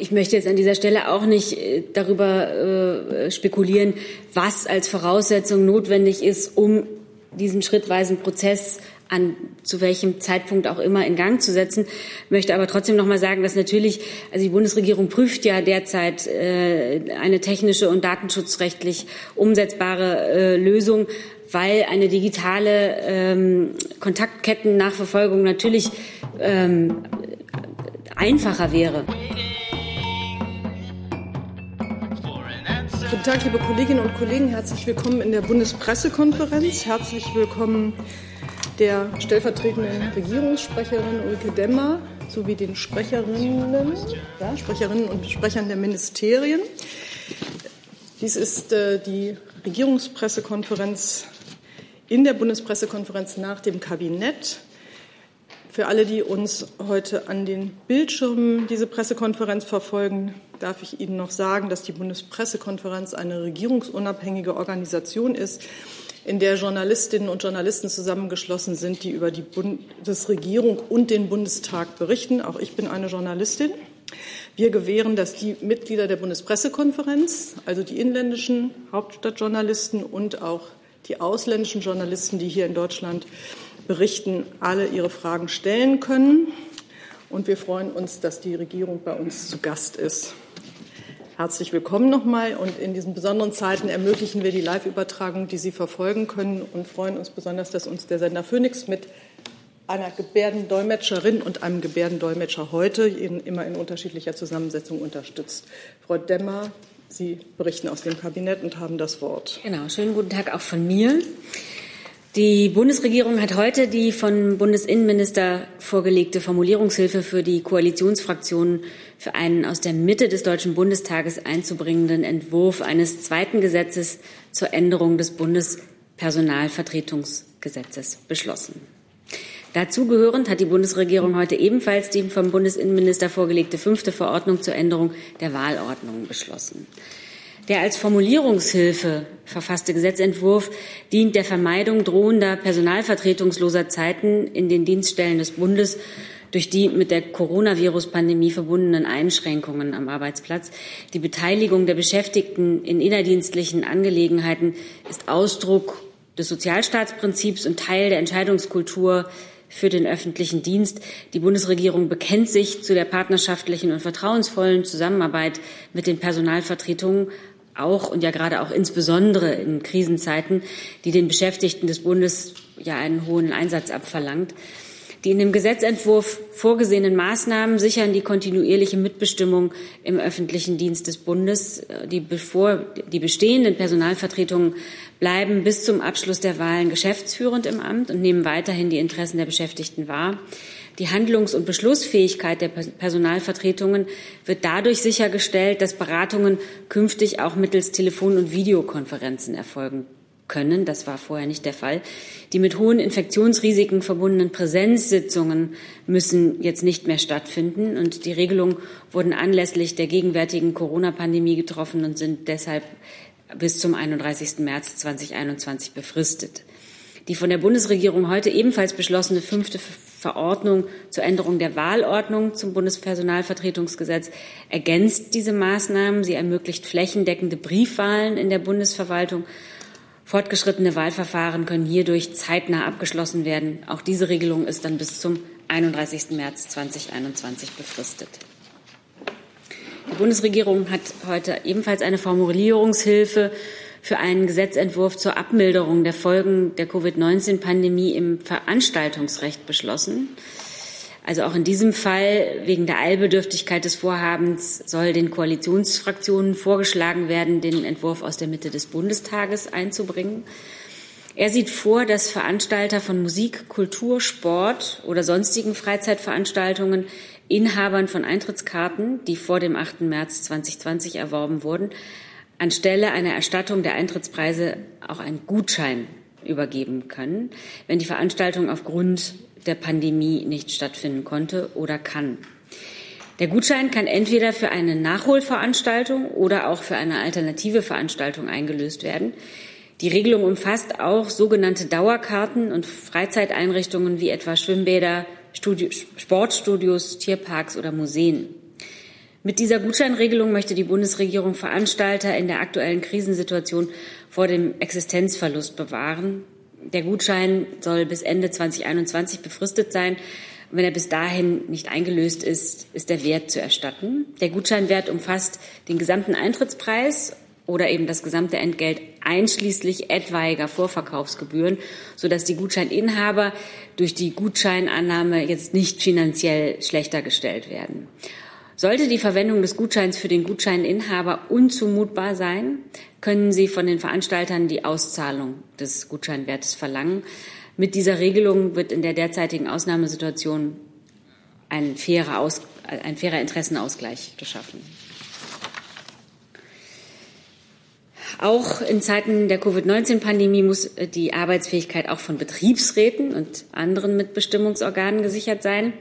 ich möchte jetzt an dieser Stelle auch nicht äh, darüber äh, spekulieren, was als Voraussetzung notwendig ist, um diesen schrittweisen Prozess an zu welchem Zeitpunkt auch immer in Gang zu setzen. Möchte aber trotzdem noch mal sagen, dass natürlich, also die Bundesregierung prüft ja derzeit äh, eine technische und datenschutzrechtlich umsetzbare äh, Lösung, weil eine digitale ähm, Kontaktkettennachverfolgung natürlich ähm, einfacher wäre. Guten Tag, liebe Kolleginnen und Kollegen. Herzlich willkommen in der Bundespressekonferenz. Herzlich willkommen der stellvertretenden Regierungssprecherin Ulrike Demmer sowie den Sprecherinnen, ja, Sprecherinnen und Sprechern der Ministerien. Dies ist äh, die Regierungspressekonferenz in der Bundespressekonferenz nach dem Kabinett. Für alle, die uns heute an den Bildschirmen diese Pressekonferenz verfolgen, darf ich Ihnen noch sagen, dass die Bundespressekonferenz eine regierungsunabhängige Organisation ist, in der Journalistinnen und Journalisten zusammengeschlossen sind, die über die Bundesregierung und den Bundestag berichten. Auch ich bin eine Journalistin. Wir gewähren, dass die Mitglieder der Bundespressekonferenz, also die inländischen Hauptstadtjournalisten und auch die ausländischen Journalisten, die hier in Deutschland berichten, alle ihre Fragen stellen können. Und wir freuen uns, dass die Regierung bei uns zu Gast ist. Herzlich willkommen nochmal. Und in diesen besonderen Zeiten ermöglichen wir die Live-Übertragung, die Sie verfolgen können und freuen uns besonders, dass uns der Sender Phoenix mit einer Gebärdendolmetscherin und einem Gebärdendolmetscher heute in, immer in unterschiedlicher Zusammensetzung unterstützt. Frau Demmer, Sie berichten aus dem Kabinett und haben das Wort. Genau, schönen guten Tag auch von mir. Die Bundesregierung hat heute die von Bundesinnenminister vorgelegte Formulierungshilfe für die Koalitionsfraktionen für einen aus der Mitte des Deutschen Bundestages einzubringenden Entwurf eines zweiten Gesetzes zur Änderung des Bundespersonalvertretungsgesetzes beschlossen. Dazu gehörend hat die Bundesregierung heute ebenfalls die vom Bundesinnenminister vorgelegte fünfte Verordnung zur Änderung der Wahlordnung beschlossen. Der als Formulierungshilfe verfasste Gesetzentwurf dient der Vermeidung drohender personalvertretungsloser Zeiten in den Dienststellen des Bundes durch die mit der Coronavirus-Pandemie verbundenen Einschränkungen am Arbeitsplatz. Die Beteiligung der Beschäftigten in innerdienstlichen Angelegenheiten ist Ausdruck des Sozialstaatsprinzips und Teil der Entscheidungskultur für den öffentlichen Dienst. Die Bundesregierung bekennt sich zu der partnerschaftlichen und vertrauensvollen Zusammenarbeit mit den Personalvertretungen auch und ja gerade auch insbesondere in Krisenzeiten, die den Beschäftigten des Bundes ja einen hohen Einsatz abverlangt. Die in dem Gesetzentwurf vorgesehenen Maßnahmen sichern die kontinuierliche Mitbestimmung im öffentlichen Dienst des Bundes. Die, bevor, die bestehenden Personalvertretungen bleiben bis zum Abschluss der Wahlen geschäftsführend im Amt und nehmen weiterhin die Interessen der Beschäftigten wahr. Die Handlungs- und Beschlussfähigkeit der Personalvertretungen wird dadurch sichergestellt, dass Beratungen künftig auch mittels Telefon- und Videokonferenzen erfolgen können. Das war vorher nicht der Fall. Die mit hohen Infektionsrisiken verbundenen Präsenzsitzungen müssen jetzt nicht mehr stattfinden. Und die Regelungen wurden anlässlich der gegenwärtigen Corona-Pandemie getroffen und sind deshalb bis zum 31. März 2021 befristet. Die von der Bundesregierung heute ebenfalls beschlossene fünfte Verordnung zur Änderung der Wahlordnung zum Bundespersonalvertretungsgesetz ergänzt diese Maßnahmen. Sie ermöglicht flächendeckende Briefwahlen in der Bundesverwaltung. Fortgeschrittene Wahlverfahren können hierdurch zeitnah abgeschlossen werden. Auch diese Regelung ist dann bis zum 31. März 2021 befristet. Die Bundesregierung hat heute ebenfalls eine Formulierungshilfe für einen Gesetzentwurf zur Abmilderung der Folgen der Covid-19-Pandemie im Veranstaltungsrecht beschlossen. Also auch in diesem Fall wegen der Eilbedürftigkeit des Vorhabens soll den Koalitionsfraktionen vorgeschlagen werden, den Entwurf aus der Mitte des Bundestages einzubringen. Er sieht vor, dass Veranstalter von Musik, Kultur, Sport oder sonstigen Freizeitveranstaltungen Inhabern von Eintrittskarten, die vor dem 8. März 2020 erworben wurden, anstelle einer Erstattung der Eintrittspreise auch einen Gutschein übergeben können, wenn die Veranstaltung aufgrund der Pandemie nicht stattfinden konnte oder kann. Der Gutschein kann entweder für eine Nachholveranstaltung oder auch für eine alternative Veranstaltung eingelöst werden. Die Regelung umfasst auch sogenannte Dauerkarten und Freizeiteinrichtungen wie etwa Schwimmbäder, Studi Sportstudios, Tierparks oder Museen. Mit dieser Gutscheinregelung möchte die Bundesregierung Veranstalter in der aktuellen Krisensituation vor dem Existenzverlust bewahren. Der Gutschein soll bis Ende 2021 befristet sein. Wenn er bis dahin nicht eingelöst ist, ist der Wert zu erstatten. Der Gutscheinwert umfasst den gesamten Eintrittspreis oder eben das gesamte Entgelt einschließlich etwaiger Vorverkaufsgebühren, sodass die Gutscheininhaber durch die Gutscheinannahme jetzt nicht finanziell schlechter gestellt werden. Sollte die Verwendung des Gutscheins für den Gutscheininhaber unzumutbar sein, können Sie von den Veranstaltern die Auszahlung des Gutscheinwertes verlangen. Mit dieser Regelung wird in der derzeitigen Ausnahmesituation ein fairer, Aus, ein fairer Interessenausgleich geschaffen. Auch in Zeiten der Covid-19-Pandemie muss die Arbeitsfähigkeit auch von Betriebsräten und anderen Mitbestimmungsorganen gesichert sein.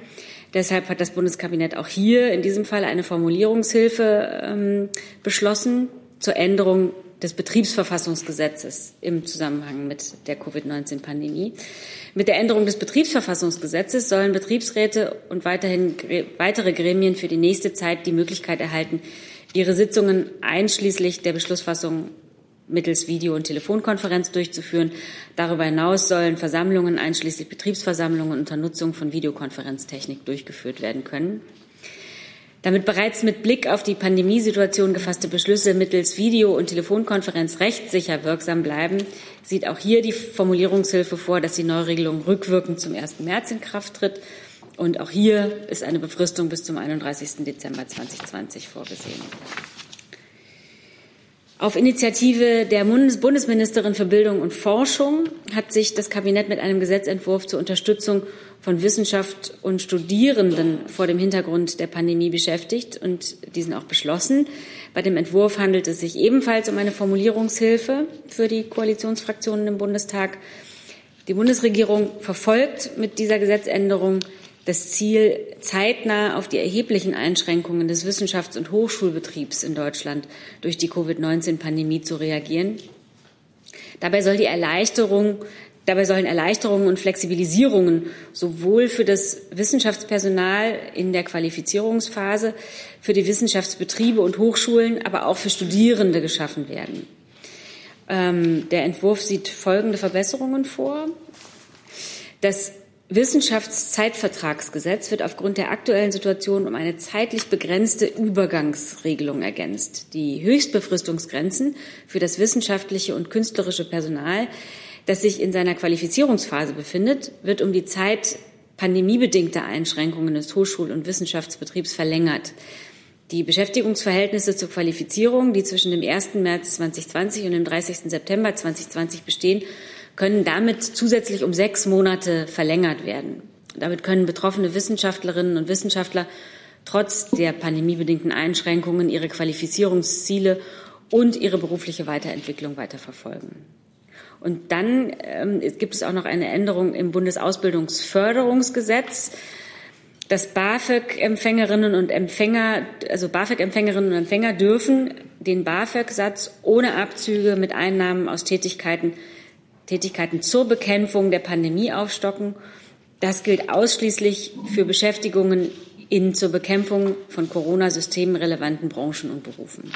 Deshalb hat das Bundeskabinett auch hier in diesem Fall eine Formulierungshilfe ähm, beschlossen zur Änderung des Betriebsverfassungsgesetzes im Zusammenhang mit der Covid-19 Pandemie. Mit der Änderung des Betriebsverfassungsgesetzes sollen Betriebsräte und weiterhin weitere Gremien für die nächste Zeit die Möglichkeit erhalten, ihre Sitzungen einschließlich der Beschlussfassung mittels Video- und Telefonkonferenz durchzuführen. Darüber hinaus sollen Versammlungen einschließlich Betriebsversammlungen unter Nutzung von Videokonferenztechnik durchgeführt werden können. Damit bereits mit Blick auf die Pandemiesituation gefasste Beschlüsse mittels Video- und Telefonkonferenz rechtssicher wirksam bleiben, sieht auch hier die Formulierungshilfe vor, dass die Neuregelung rückwirkend zum 1. März in Kraft tritt. Und auch hier ist eine Befristung bis zum 31. Dezember 2020 vorgesehen. Auf Initiative der Bundesministerin für Bildung und Forschung hat sich das Kabinett mit einem Gesetzentwurf zur Unterstützung von Wissenschaft und Studierenden vor dem Hintergrund der Pandemie beschäftigt und diesen auch beschlossen. Bei dem Entwurf handelt es sich ebenfalls um eine Formulierungshilfe für die Koalitionsfraktionen im Bundestag. Die Bundesregierung verfolgt mit dieser Gesetzänderung das Ziel, zeitnah auf die erheblichen Einschränkungen des Wissenschafts- und Hochschulbetriebs in Deutschland durch die Covid-19-Pandemie zu reagieren. Dabei soll die Erleichterung Dabei sollen Erleichterungen und Flexibilisierungen sowohl für das Wissenschaftspersonal in der Qualifizierungsphase, für die Wissenschaftsbetriebe und Hochschulen, aber auch für Studierende geschaffen werden. Ähm, der Entwurf sieht folgende Verbesserungen vor. Das Wissenschaftszeitvertragsgesetz wird aufgrund der aktuellen Situation um eine zeitlich begrenzte Übergangsregelung ergänzt. Die Höchstbefristungsgrenzen für das wissenschaftliche und künstlerische Personal, das sich in seiner Qualifizierungsphase befindet, wird um die Zeit pandemiebedingter Einschränkungen des Hochschul- und Wissenschaftsbetriebs verlängert. Die Beschäftigungsverhältnisse zur Qualifizierung, die zwischen dem 1. März 2020 und dem 30. September 2020 bestehen, können damit zusätzlich um sechs Monate verlängert werden. Damit können betroffene Wissenschaftlerinnen und Wissenschaftler trotz der pandemiebedingten Einschränkungen ihre Qualifizierungsziele und ihre berufliche Weiterentwicklung weiterverfolgen. Und dann ähm, gibt es auch noch eine Änderung im Bundesausbildungsförderungsgesetz. dass BAföG-Empfängerinnen und Empfänger, also BAföG-Empfängerinnen und Empfänger dürfen den BAföG-Satz ohne Abzüge mit Einnahmen aus Tätigkeiten Tätigkeiten zur Bekämpfung der Pandemie aufstocken. Das gilt ausschließlich für Beschäftigungen in zur Bekämpfung von Corona-systemrelevanten Branchen und Berufen.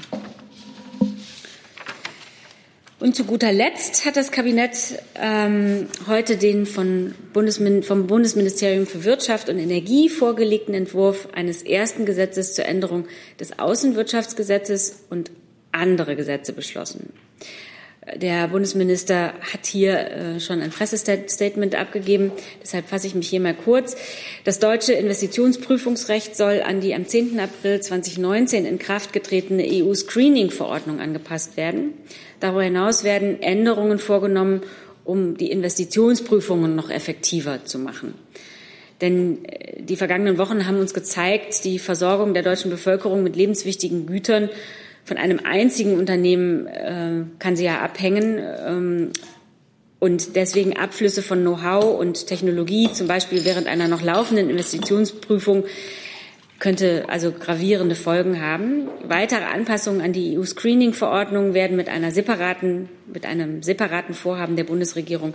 Und zu guter Letzt hat das Kabinett ähm, heute den von Bundesmin vom Bundesministerium für Wirtschaft und Energie vorgelegten Entwurf eines ersten Gesetzes zur Änderung des Außenwirtschaftsgesetzes und andere Gesetze beschlossen. Der Bundesminister hat hier äh, schon ein Pressestatement abgegeben. Deshalb fasse ich mich hier mal kurz. Das deutsche Investitionsprüfungsrecht soll an die am 10. April 2019 in Kraft getretene EU-Screening-Verordnung angepasst werden. Darüber hinaus werden Änderungen vorgenommen, um die Investitionsprüfungen noch effektiver zu machen. Denn äh, die vergangenen Wochen haben uns gezeigt, die Versorgung der deutschen Bevölkerung mit lebenswichtigen Gütern von einem einzigen Unternehmen äh, kann sie ja abhängen. Ähm, und deswegen Abflüsse von Know-how und Technologie, zum Beispiel während einer noch laufenden Investitionsprüfung, könnte also gravierende Folgen haben. Weitere Anpassungen an die EU-Screening-Verordnung werden mit einer separaten, mit einem separaten Vorhaben der Bundesregierung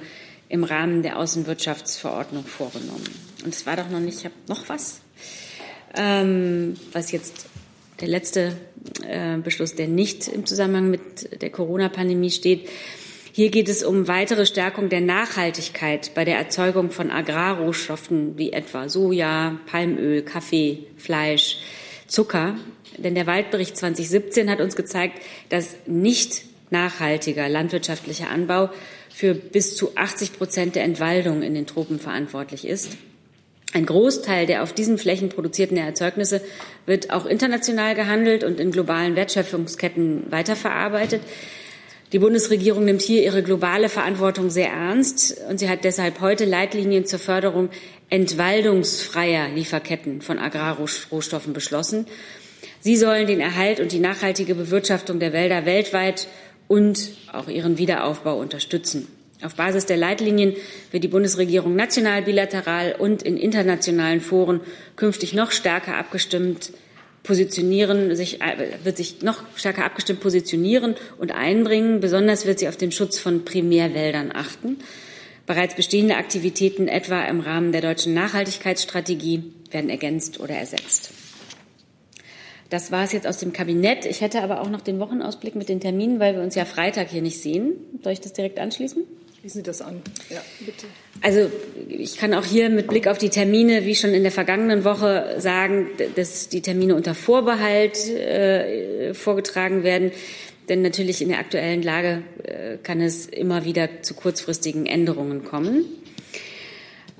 im Rahmen der Außenwirtschaftsverordnung vorgenommen. Und es war doch noch nicht, ich habe noch was, ähm, was jetzt der letzte äh, Beschluss, der nicht im Zusammenhang mit der Corona-Pandemie steht. Hier geht es um weitere Stärkung der Nachhaltigkeit bei der Erzeugung von Agrarrohstoffen wie etwa Soja, Palmöl, Kaffee, Fleisch, Zucker. Denn der Waldbericht 2017 hat uns gezeigt, dass nicht nachhaltiger landwirtschaftlicher Anbau für bis zu 80 Prozent der Entwaldung in den Tropen verantwortlich ist. Ein Großteil der auf diesen Flächen produzierten Erzeugnisse wird auch international gehandelt und in globalen Wertschöpfungsketten weiterverarbeitet. Die Bundesregierung nimmt hier ihre globale Verantwortung sehr ernst und sie hat deshalb heute Leitlinien zur Förderung entwaldungsfreier Lieferketten von Agrarrohstoffen beschlossen. Sie sollen den Erhalt und die nachhaltige Bewirtschaftung der Wälder weltweit und auch ihren Wiederaufbau unterstützen. Auf Basis der Leitlinien wird die Bundesregierung national, bilateral und in internationalen Foren künftig noch stärker abgestimmt positionieren, sich, äh, wird sich noch stärker abgestimmt positionieren und einbringen. Besonders wird sie auf den Schutz von Primärwäldern achten. Bereits bestehende Aktivitäten, etwa im Rahmen der deutschen Nachhaltigkeitsstrategie, werden ergänzt oder ersetzt. Das war es jetzt aus dem Kabinett. Ich hätte aber auch noch den Wochenausblick mit den Terminen, weil wir uns ja Freitag hier nicht sehen. Soll ich das direkt anschließen? Sie das an. Ja, bitte. Also ich kann auch hier mit Blick auf die Termine, wie schon in der vergangenen Woche, sagen, dass die Termine unter Vorbehalt äh, vorgetragen werden. Denn natürlich in der aktuellen Lage äh, kann es immer wieder zu kurzfristigen Änderungen kommen.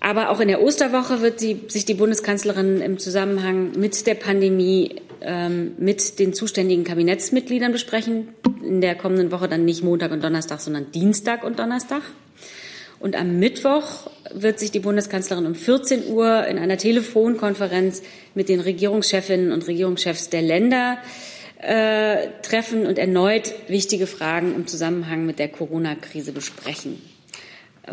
Aber auch in der Osterwoche wird sie, sich die Bundeskanzlerin im Zusammenhang mit der Pandemie ähm, mit den zuständigen Kabinettsmitgliedern besprechen. In der kommenden Woche dann nicht Montag und Donnerstag, sondern Dienstag und Donnerstag. Und am Mittwoch wird sich die Bundeskanzlerin um 14 Uhr in einer Telefonkonferenz mit den Regierungschefinnen und Regierungschefs der Länder äh, treffen und erneut wichtige Fragen im Zusammenhang mit der Corona-Krise besprechen.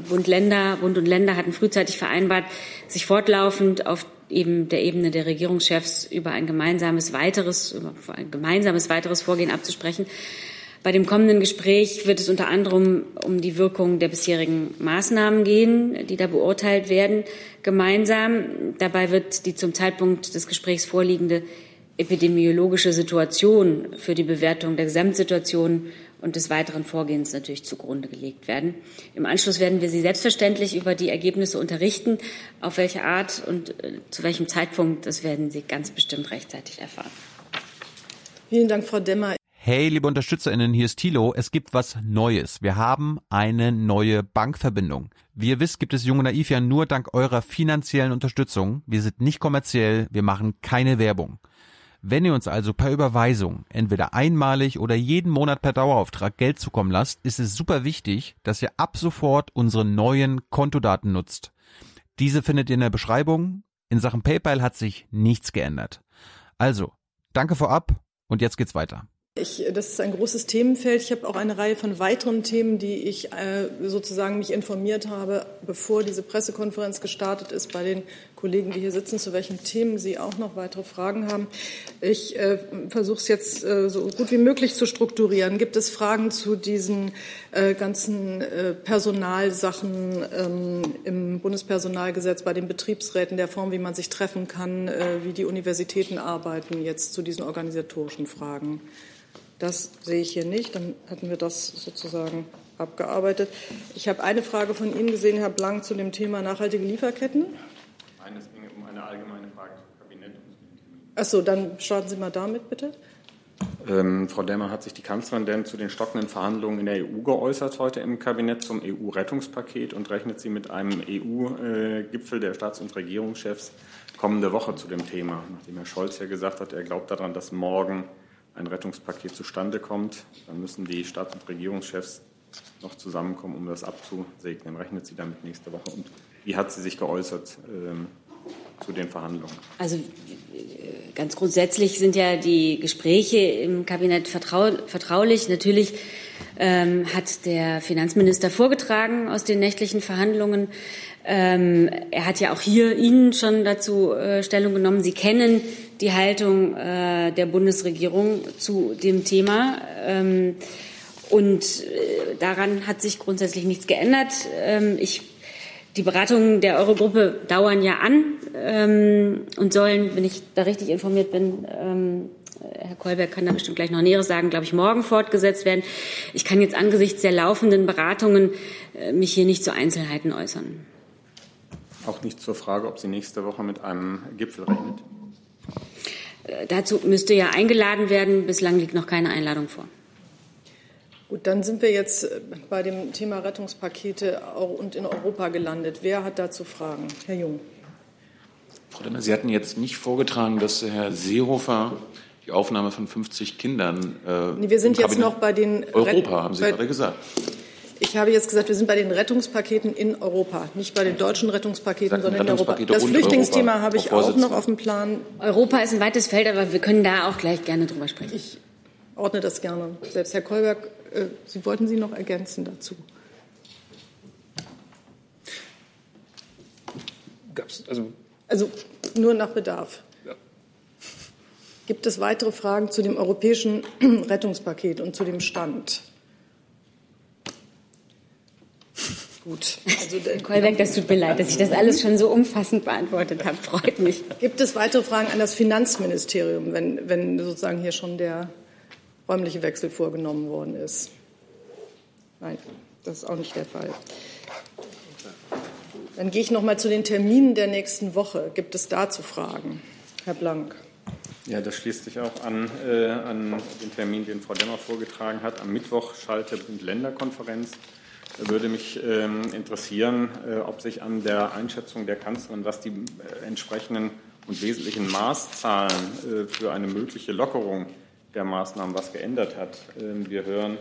Bund, Länder, Bund und Länder hatten frühzeitig vereinbart, sich fortlaufend auf eben der Ebene der Regierungschefs über ein gemeinsames weiteres, über ein gemeinsames weiteres Vorgehen abzusprechen. Bei dem kommenden Gespräch wird es unter anderem um die Wirkung der bisherigen Maßnahmen gehen, die da beurteilt werden, gemeinsam. Dabei wird die zum Zeitpunkt des Gesprächs vorliegende epidemiologische Situation für die Bewertung der Gesamtsituation und des weiteren Vorgehens natürlich zugrunde gelegt werden. Im Anschluss werden wir Sie selbstverständlich über die Ergebnisse unterrichten. Auf welche Art und äh, zu welchem Zeitpunkt, das werden Sie ganz bestimmt rechtzeitig erfahren. Vielen Dank, Frau Demmer. Hey, liebe UnterstützerInnen, hier ist Thilo. Es gibt was Neues. Wir haben eine neue Bankverbindung. Wie ihr wisst, gibt es Junge Naiv ja nur dank eurer finanziellen Unterstützung. Wir sind nicht kommerziell, wir machen keine Werbung. Wenn ihr uns also per Überweisung entweder einmalig oder jeden Monat per Dauerauftrag Geld zukommen lasst, ist es super wichtig, dass ihr ab sofort unsere neuen Kontodaten nutzt. Diese findet ihr in der Beschreibung. In Sachen PayPal hat sich nichts geändert. Also, danke vorab und jetzt geht's weiter. Ich, das ist ein großes Themenfeld. Ich habe auch eine Reihe von weiteren Themen, die ich äh, sozusagen mich informiert habe, bevor diese Pressekonferenz gestartet ist, bei den Kollegen, die hier sitzen, zu welchen Themen sie auch noch weitere Fragen haben. Ich äh, versuche es jetzt äh, so gut wie möglich zu strukturieren. Gibt es Fragen zu diesen äh, ganzen äh, Personalsachen ähm, im Bundespersonalgesetz, bei den Betriebsräten, der Form, wie man sich treffen kann, äh, wie die Universitäten arbeiten, jetzt zu diesen organisatorischen Fragen? Das sehe ich hier nicht. Dann hatten wir das sozusagen abgearbeitet. Ich habe eine Frage von Ihnen gesehen, Herr Blank, zu dem Thema nachhaltige Lieferketten. Nein, es ging um eine allgemeine Frage zum Kabinett. Ach so, dann starten Sie mal damit, bitte. Ähm, Frau Demmer, hat sich die Kanzlerin denn zu den stockenden Verhandlungen in der EU geäußert heute im Kabinett zum EU-Rettungspaket und rechnet sie mit einem EU-Gipfel der Staats- und Regierungschefs kommende Woche zu dem Thema? Nachdem Herr Scholz ja gesagt hat, er glaubt daran, dass morgen ein Rettungspaket zustande kommt, dann müssen die Staats- und Regierungschefs noch zusammenkommen, um das abzusegnen. Rechnet sie damit nächste Woche? Und wie hat sie sich geäußert ähm, zu den Verhandlungen? Also ganz grundsätzlich sind ja die Gespräche im Kabinett vertrau vertraulich. Natürlich ähm, hat der Finanzminister vorgetragen aus den nächtlichen Verhandlungen. Ähm, er hat ja auch hier Ihnen schon dazu äh, Stellung genommen. Sie kennen die Haltung äh, der Bundesregierung zu dem Thema. Ähm, und äh, daran hat sich grundsätzlich nichts geändert. Ähm, ich, die Beratungen der Eurogruppe dauern ja an ähm, und sollen, wenn ich da richtig informiert bin, ähm, Herr Kolberg kann da bestimmt gleich noch Näheres sagen, glaube ich, morgen fortgesetzt werden. Ich kann jetzt angesichts der laufenden Beratungen äh, mich hier nicht zu Einzelheiten äußern. Auch nicht zur Frage, ob sie nächste Woche mit einem Gipfel rechnet. Äh, dazu müsste ja eingeladen werden. Bislang liegt noch keine Einladung vor. Gut, dann sind wir jetzt äh, bei dem Thema Rettungspakete und in Europa gelandet. Wer hat dazu Fragen? Herr Jung. Frau Demmer, Sie hatten jetzt nicht vorgetragen, dass Herr Seehofer die Aufnahme von 50 Kindern. Äh, nee, wir sind jetzt noch bei den Europa, haben Sie gerade gesagt. Ich habe jetzt gesagt, wir sind bei den Rettungspaketen in Europa, nicht bei den deutschen Rettungspaketen, sondern in Europa. Das Flüchtlingsthema habe ich auch noch auf dem Plan. Europa ist ein weites Feld, aber wir können da auch gleich gerne drüber sprechen. Ich ordne das gerne. Selbst Herr Kolberg, Sie wollten Sie noch ergänzen dazu? Gab's, also, also nur nach Bedarf. Ja. Gibt es weitere Fragen zu dem europäischen Rettungspaket und zu dem Stand? Gut. Also, Kolberg, das tut mir leid, dass ich das alles schon so umfassend beantwortet habe. Freut mich. Gibt es weitere Fragen an das Finanzministerium, wenn, wenn sozusagen hier schon der räumliche Wechsel vorgenommen worden ist? Nein, das ist auch nicht der Fall. Dann gehe ich noch mal zu den Terminen der nächsten Woche. Gibt es dazu Fragen? Herr Blank. Ja, das schließt sich auch an, äh, an den Termin, den Frau Demmer vorgetragen hat. Am Mittwoch schaltet die Länderkonferenz würde mich ähm, interessieren, äh, ob sich an der Einschätzung der Kanzlerin, was die äh, entsprechenden und wesentlichen Maßzahlen äh, für eine mögliche Lockerung der Maßnahmen was geändert hat. Ähm, wir hören,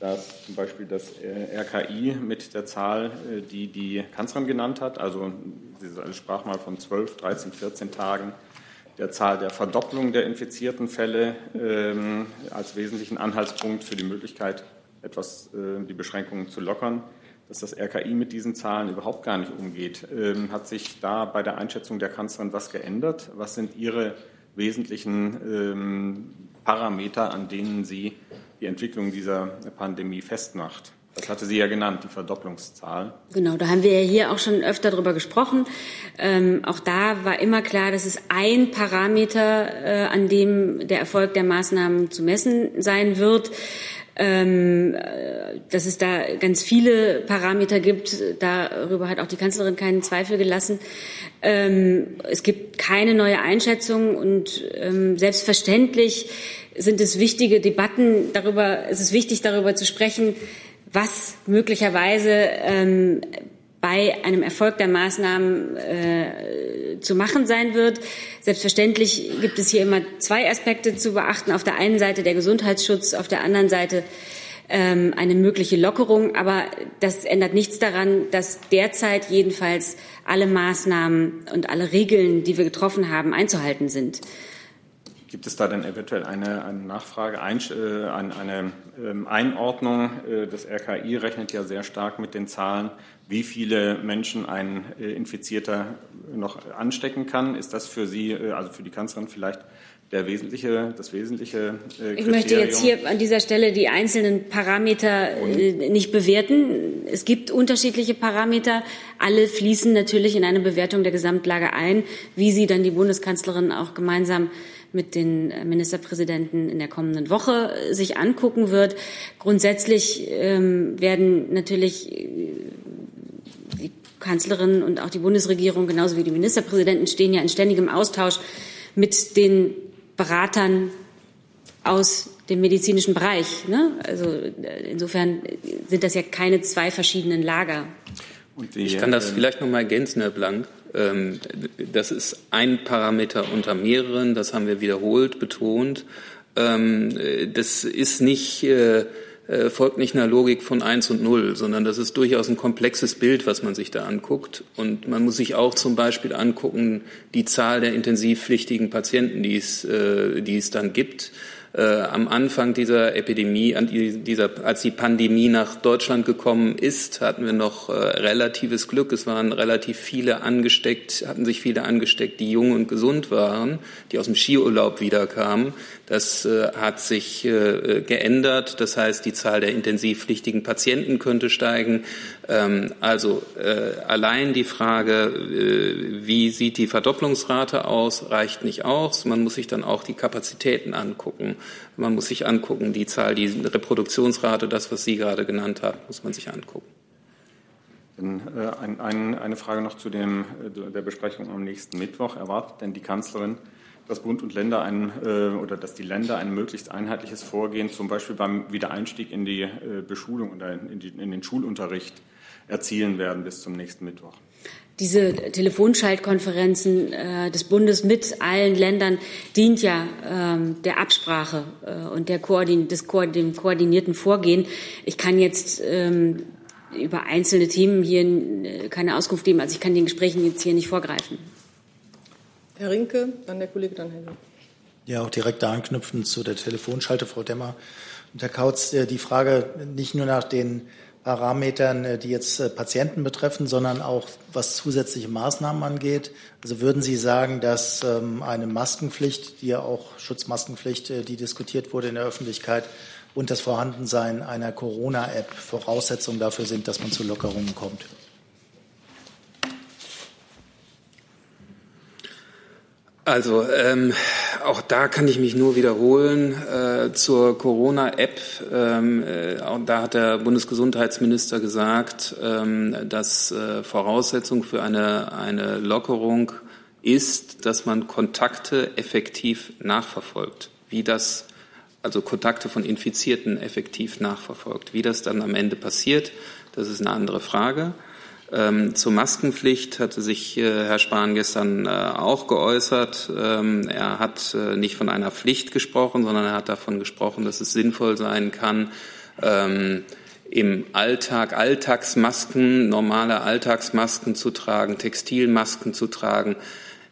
dass zum Beispiel das RKI mit der Zahl, die die Kanzlerin genannt hat, also sie sprach mal von 12, 13, 14 Tagen, der Zahl der Verdopplung der infizierten Fälle ähm, als wesentlichen Anhaltspunkt für die Möglichkeit etwas äh, die Beschränkungen zu lockern, dass das RKI mit diesen Zahlen überhaupt gar nicht umgeht. Ähm, hat sich da bei der Einschätzung der Kanzlerin was geändert? Was sind Ihre wesentlichen ähm, Parameter, an denen sie die Entwicklung dieser Pandemie festmacht? Das hatte sie ja genannt, die Verdopplungszahl. Genau, da haben wir ja hier auch schon öfter drüber gesprochen. Ähm, auch da war immer klar, dass es ein Parameter, äh, an dem der Erfolg der Maßnahmen zu messen sein wird ähm, dass es da ganz viele Parameter gibt. Darüber hat auch die Kanzlerin keinen Zweifel gelassen. Ähm, es gibt keine neue Einschätzung und ähm, selbstverständlich sind es wichtige Debatten darüber, es ist wichtig darüber zu sprechen, was möglicherweise ähm, bei einem Erfolg der Maßnahmen äh, zu machen sein wird. Selbstverständlich gibt es hier immer zwei Aspekte zu beachten. Auf der einen Seite der Gesundheitsschutz, auf der anderen Seite ähm, eine mögliche Lockerung. Aber das ändert nichts daran, dass derzeit jedenfalls alle Maßnahmen und alle Regeln, die wir getroffen haben, einzuhalten sind. Gibt es da denn eventuell eine, eine Nachfrage, ein, äh, eine äh, Einordnung? Äh, das RKI rechnet ja sehr stark mit den Zahlen, wie viele Menschen ein äh, Infizierter noch anstecken kann. Ist das für Sie, äh, also für die Kanzlerin vielleicht der wesentliche, das wesentliche Kriterium? Ich möchte jetzt hier an dieser Stelle die einzelnen Parameter Und? nicht bewerten. Es gibt unterschiedliche Parameter. Alle fließen natürlich in eine Bewertung der Gesamtlage ein, wie sie dann die Bundeskanzlerin auch gemeinsam mit den Ministerpräsidenten in der kommenden Woche äh, sich angucken wird. Grundsätzlich ähm, werden natürlich äh, Kanzlerin und auch die Bundesregierung genauso wie die Ministerpräsidenten stehen ja in ständigem Austausch mit den Beratern aus dem medizinischen Bereich. Ne? Also äh, insofern sind das ja keine zwei verschiedenen Lager. Die, ich kann das ähm, vielleicht noch mal ergänzen, Herr Blank. Ähm, das ist ein Parameter unter mehreren, das haben wir wiederholt betont. Ähm, das ist nicht, äh, äh, folgt nicht einer Logik von eins und null, sondern das ist durchaus ein komplexes Bild, was man sich da anguckt. Und man muss sich auch zum Beispiel angucken, die Zahl der intensivpflichtigen Patienten, die es, äh, die es dann gibt. äh, am Anfang dieser Epidemie, dieser, als die Pandemie nach Deutschland gekommen ist, hatten wir noch äh, relatives Glück. Es waren relativ viele angesteckt, hatten sich viele angesteckt, die jung und gesund waren, die aus dem Skiurlaub wiederkamen. Das äh, hat sich äh, geändert. Das heißt, die Zahl der intensivpflichtigen Patienten könnte steigen. Ähm, also äh, allein die Frage, wie sieht die Verdopplungsrate aus, reicht nicht aus. Man muss sich dann auch die Kapazitäten angucken. Man muss sich angucken, die Zahl, die Reproduktionsrate, das, was Sie gerade genannt haben, muss man sich angucken. Eine Frage noch zu dem, der Besprechung am nächsten Mittwoch. Erwartet denn die Kanzlerin, dass Bund und Länder ein, äh, oder dass die Länder ein möglichst einheitliches Vorgehen, zum Beispiel beim Wiedereinstieg in die äh, Beschulung oder in, die, in den Schulunterricht erzielen werden bis zum nächsten Mittwoch? Diese Telefonschaltkonferenzen äh, des Bundes mit allen Ländern dient ja ähm, der Absprache äh, und der Koordin des Ko dem koordinierten Vorgehen. Ich kann jetzt ähm, über einzelne Themen hier keine Auskunft geben. Also ich kann den Gesprächen jetzt hier nicht vorgreifen. Herr Rinke, dann der Kollege dann Henning. Ja, auch direkt da anknüpfend zu der Telefonschalte, Frau Demmer und Herr Kautz, äh, die Frage nicht nur nach den Parametern, äh, die jetzt äh, Patienten betreffen, sondern auch was zusätzliche Maßnahmen angeht. Also würden Sie sagen, dass ähm, eine Maskenpflicht, die ja auch Schutzmaskenpflicht, die diskutiert wurde in der Öffentlichkeit, und das Vorhandensein einer Corona-App Voraussetzungen dafür sind, dass man zu Lockerungen kommt? Also ähm, auch da kann ich mich nur wiederholen äh, zur Corona-App. Ähm, äh, da hat der Bundesgesundheitsminister gesagt, ähm, dass äh, Voraussetzung für eine, eine Lockerung ist, dass man Kontakte effektiv nachverfolgt. Wie das, also Kontakte von Infizierten effektiv nachverfolgt. Wie das dann am Ende passiert, das ist eine andere Frage. Ähm, zur Maskenpflicht hatte sich äh, Herr Spahn gestern äh, auch geäußert. Ähm, er hat äh, nicht von einer Pflicht gesprochen, sondern er hat davon gesprochen, dass es sinnvoll sein kann, ähm, im Alltag Alltagsmasken, normale Alltagsmasken zu tragen, Textilmasken zu tragen,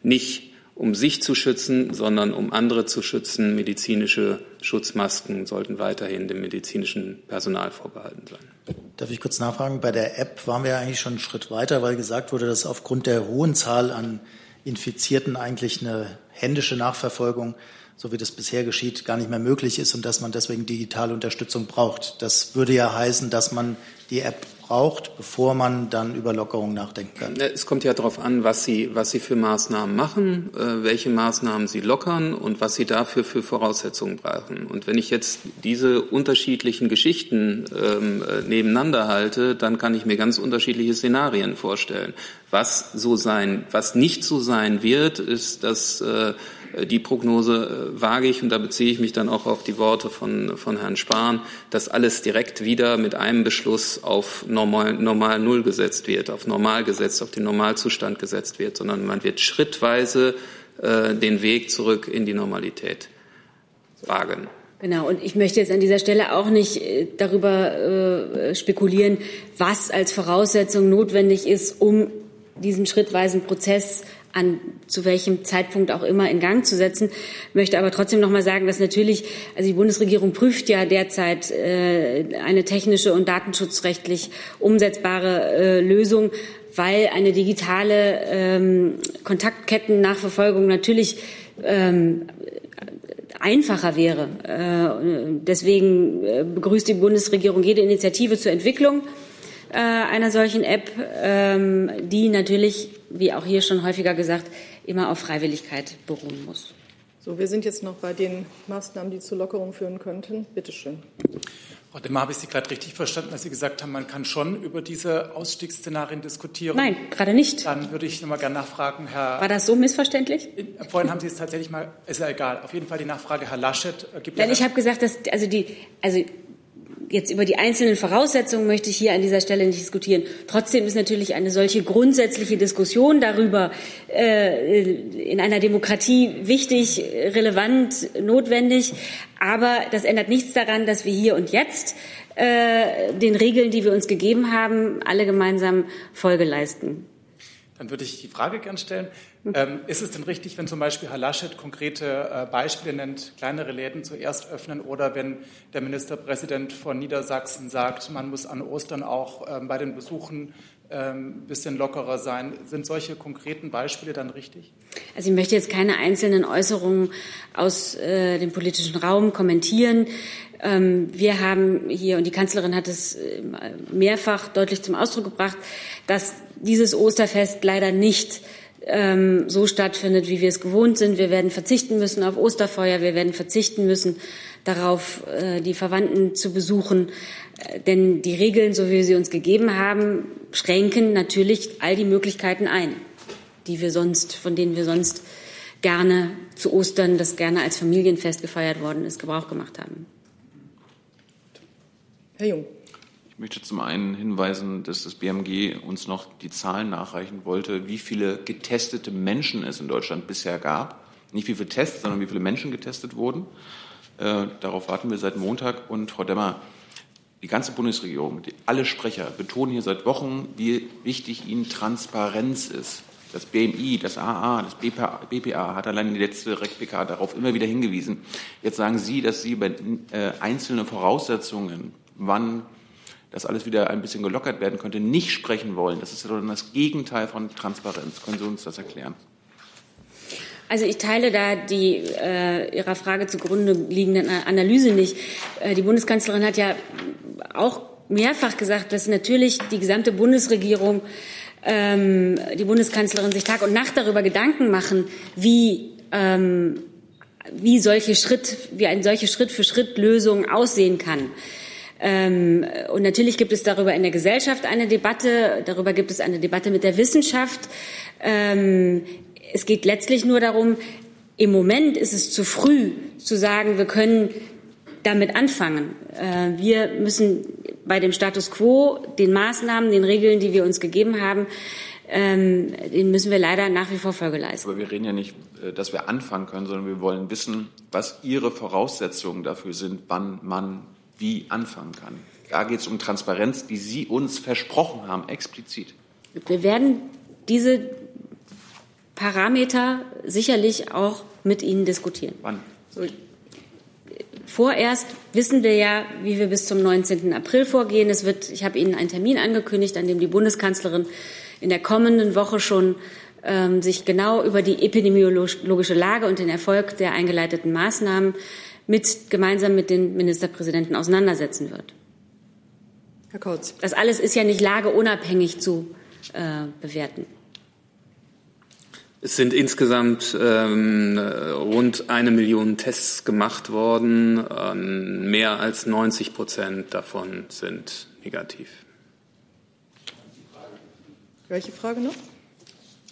nicht um sich zu schützen, sondern um andere zu schützen. Medizinische Schutzmasken sollten weiterhin dem medizinischen Personal vorbehalten sein. Darf ich kurz nachfragen? Bei der App waren wir eigentlich schon einen Schritt weiter, weil gesagt wurde, dass aufgrund der hohen Zahl an Infizierten eigentlich eine händische Nachverfolgung, so wie das bisher geschieht, gar nicht mehr möglich ist und dass man deswegen digitale Unterstützung braucht. Das würde ja heißen, dass man die App braucht, bevor man dann über Lockerungen nachdenken kann? Es kommt ja darauf an, was Sie, was Sie für Maßnahmen machen, äh, welche Maßnahmen Sie lockern und was Sie dafür für Voraussetzungen brauchen. Und wenn ich jetzt diese unterschiedlichen Geschichten ähm, äh, nebeneinander halte, dann kann ich mir ganz unterschiedliche Szenarien vorstellen. Was so sein, was nicht so sein wird, ist, dass äh, die Prognose äh, wage ich, und da beziehe ich mich dann auch auf die Worte von, von Herrn Spahn, dass alles direkt wieder mit einem Beschluss auf normal, normal Null gesetzt wird, auf normal gesetzt, auf den Normalzustand gesetzt wird, sondern man wird schrittweise äh, den Weg zurück in die Normalität wagen. Genau, und ich möchte jetzt an dieser Stelle auch nicht äh, darüber äh, spekulieren, was als Voraussetzung notwendig ist, um diesen schrittweisen Prozess an zu welchem Zeitpunkt auch immer in Gang zu setzen. Möchte aber trotzdem noch mal sagen, dass natürlich, also die Bundesregierung prüft ja derzeit äh, eine technische und datenschutzrechtlich umsetzbare äh, Lösung, weil eine digitale ähm, Kontaktkettennachverfolgung natürlich ähm, einfacher wäre. Äh, deswegen äh, begrüßt die Bundesregierung jede Initiative zur Entwicklung äh, einer solchen App, ähm, die natürlich, wie auch hier schon häufiger gesagt, immer auf Freiwilligkeit beruhen muss. So, wir sind jetzt noch bei den Maßnahmen, die zur Lockerung führen könnten. Bitte schön. Frau Demmer, habe ich Sie gerade richtig verstanden, dass Sie gesagt haben, man kann schon über diese Ausstiegsszenarien diskutieren? Nein, gerade nicht. Dann würde ich noch mal gerne nachfragen, Herr. War das so missverständlich? Vorhin haben Sie es tatsächlich mal, ist ja egal. Auf jeden Fall die Nachfrage, Herr Laschet. Äh, gibt ja ich habe gesagt, dass also die, also jetzt über die einzelnen Voraussetzungen möchte ich hier an dieser Stelle nicht diskutieren. Trotzdem ist natürlich eine solche grundsätzliche Diskussion darüber äh, in einer Demokratie wichtig, relevant, notwendig. Aber das ändert nichts daran, dass wir hier und jetzt äh, den Regeln, die wir uns gegeben haben, alle gemeinsam Folge leisten. Dann würde ich die Frage gern stellen. Ähm, ist es denn richtig, wenn zum Beispiel Herr Laschet konkrete äh, Beispiele nennt, kleinere Läden zuerst öffnen oder wenn der Ministerpräsident von Niedersachsen sagt, man muss an Ostern auch ähm, bei den Besuchen ein ähm, bisschen lockerer sein. Sind solche konkreten Beispiele dann richtig? Also ich möchte jetzt keine einzelnen Äußerungen aus äh, dem politischen Raum kommentieren. Ähm, wir haben hier, und die Kanzlerin hat es äh, mehrfach deutlich zum Ausdruck gebracht, dass dieses Osterfest leider nicht ähm, so stattfindet, wie wir es gewohnt sind. Wir werden verzichten müssen auf Osterfeuer, wir werden verzichten müssen darauf, äh, die Verwandten zu besuchen. Äh, denn die Regeln, so wie wir sie uns gegeben haben, schränken natürlich all die Möglichkeiten ein, die wir sonst, von denen wir sonst gerne zu Ostern, das gerne als Familienfest gefeiert worden ist, Gebrauch gemacht haben. Herr Jung. Ich möchte zum einen hinweisen, dass das BMG uns noch die Zahlen nachreichen wollte, wie viele getestete Menschen es in Deutschland bisher gab. Nicht wie viele Tests, sondern wie viele Menschen getestet wurden. Äh, darauf warten wir seit Montag. Und Frau Demmer, die ganze Bundesregierung, die, alle Sprecher betonen hier seit Wochen, wie wichtig ihnen Transparenz ist. Das BMI, das AA, das BPA, BPA hat allein in die letzte RecPK darauf immer wieder hingewiesen. Jetzt sagen Sie, dass Sie über äh, einzelne Voraussetzungen wann das alles wieder ein bisschen gelockert werden könnte, nicht sprechen wollen. Das ist ja das Gegenteil von Transparenz. Können Sie uns das erklären? Also ich teile da die äh, Ihrer Frage zugrunde liegende Analyse nicht. Äh, die Bundeskanzlerin hat ja auch mehrfach gesagt, dass natürlich die gesamte Bundesregierung, ähm, die Bundeskanzlerin sich Tag und Nacht darüber Gedanken machen, wie ähm, wie solche Schritt, wie eine solche Schritt für Schritt Lösung aussehen kann. Ähm, und natürlich gibt es darüber in der Gesellschaft eine Debatte, darüber gibt es eine Debatte mit der Wissenschaft. Ähm, es geht letztlich nur darum, im Moment ist es zu früh zu sagen, wir können damit anfangen. Äh, wir müssen bei dem Status quo, den Maßnahmen, den Regeln, die wir uns gegeben haben, ähm, den müssen wir leider nach wie vor Folge leisten. Aber wir reden ja nicht, äh, dass wir anfangen können, sondern wir wollen wissen, was Ihre Voraussetzungen dafür sind, wann man wie anfangen kann. Da geht es um Transparenz, die Sie uns versprochen haben, explizit. Wir werden diese Parameter sicherlich auch mit Ihnen diskutieren. Wann? Vorerst wissen wir ja, wie wir bis zum 19. April vorgehen. Es wird, ich habe Ihnen einen Termin angekündigt, an dem die Bundeskanzlerin in der kommenden Woche schon ähm, sich genau über die epidemiologische Lage und den Erfolg der eingeleiteten Maßnahmen mit, gemeinsam mit den Ministerpräsidenten auseinandersetzen wird. Herr Kautz. Das alles ist ja nicht lageunabhängig zu äh, bewerten. Es sind insgesamt ähm, rund eine Million Tests gemacht worden. Ähm, mehr als 90 Prozent davon sind negativ. Welche Frage noch?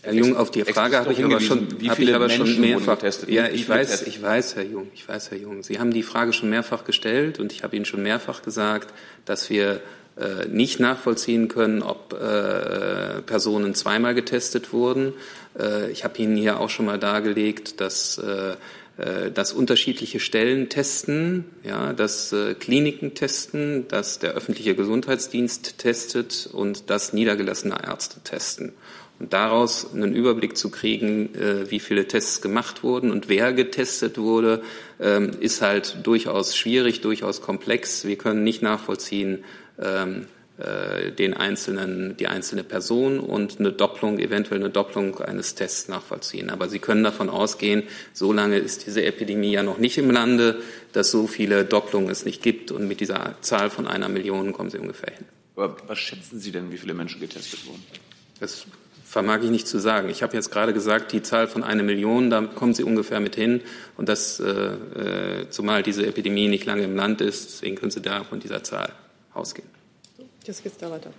Herr Jung, auf die Frage habe ich aber schon, wie viele aber schon mehrfach getestet. Ja, ich weiß, ich weiß, Herr Jung, ich weiß, Herr Jung. Sie haben die Frage schon mehrfach gestellt und ich habe Ihnen schon mehrfach gesagt, dass wir äh, nicht nachvollziehen können, ob äh, Personen zweimal getestet wurden. Äh, ich habe Ihnen hier auch schon mal dargelegt, dass äh, äh, dass unterschiedliche Stellen testen, ja, dass äh, Kliniken testen, dass der öffentliche Gesundheitsdienst testet und dass niedergelassene Ärzte testen. Und daraus einen Überblick zu kriegen, äh, wie viele Tests gemacht wurden und wer getestet wurde, ähm, ist halt durchaus schwierig, durchaus komplex. Wir können nicht nachvollziehen, ähm, äh, den einzelnen, die einzelne Person und eine Doppelung, eventuell eine Doppelung eines Tests nachvollziehen. Aber Sie können davon ausgehen, so lange ist diese Epidemie ja noch nicht im Lande, dass so viele Doppelungen es nicht gibt. Und mit dieser Zahl von einer Million kommen Sie ungefähr hin. Aber was schätzen Sie denn, wie viele Menschen getestet wurden? Das vermag ich nicht zu sagen. Ich habe jetzt gerade gesagt, die Zahl von einer Million, da kommen Sie ungefähr mit hin. Und das, äh, äh, zumal diese Epidemie nicht lange im Land ist, deswegen können Sie da von dieser Zahl ausgehen. Jetzt geht's da weiter.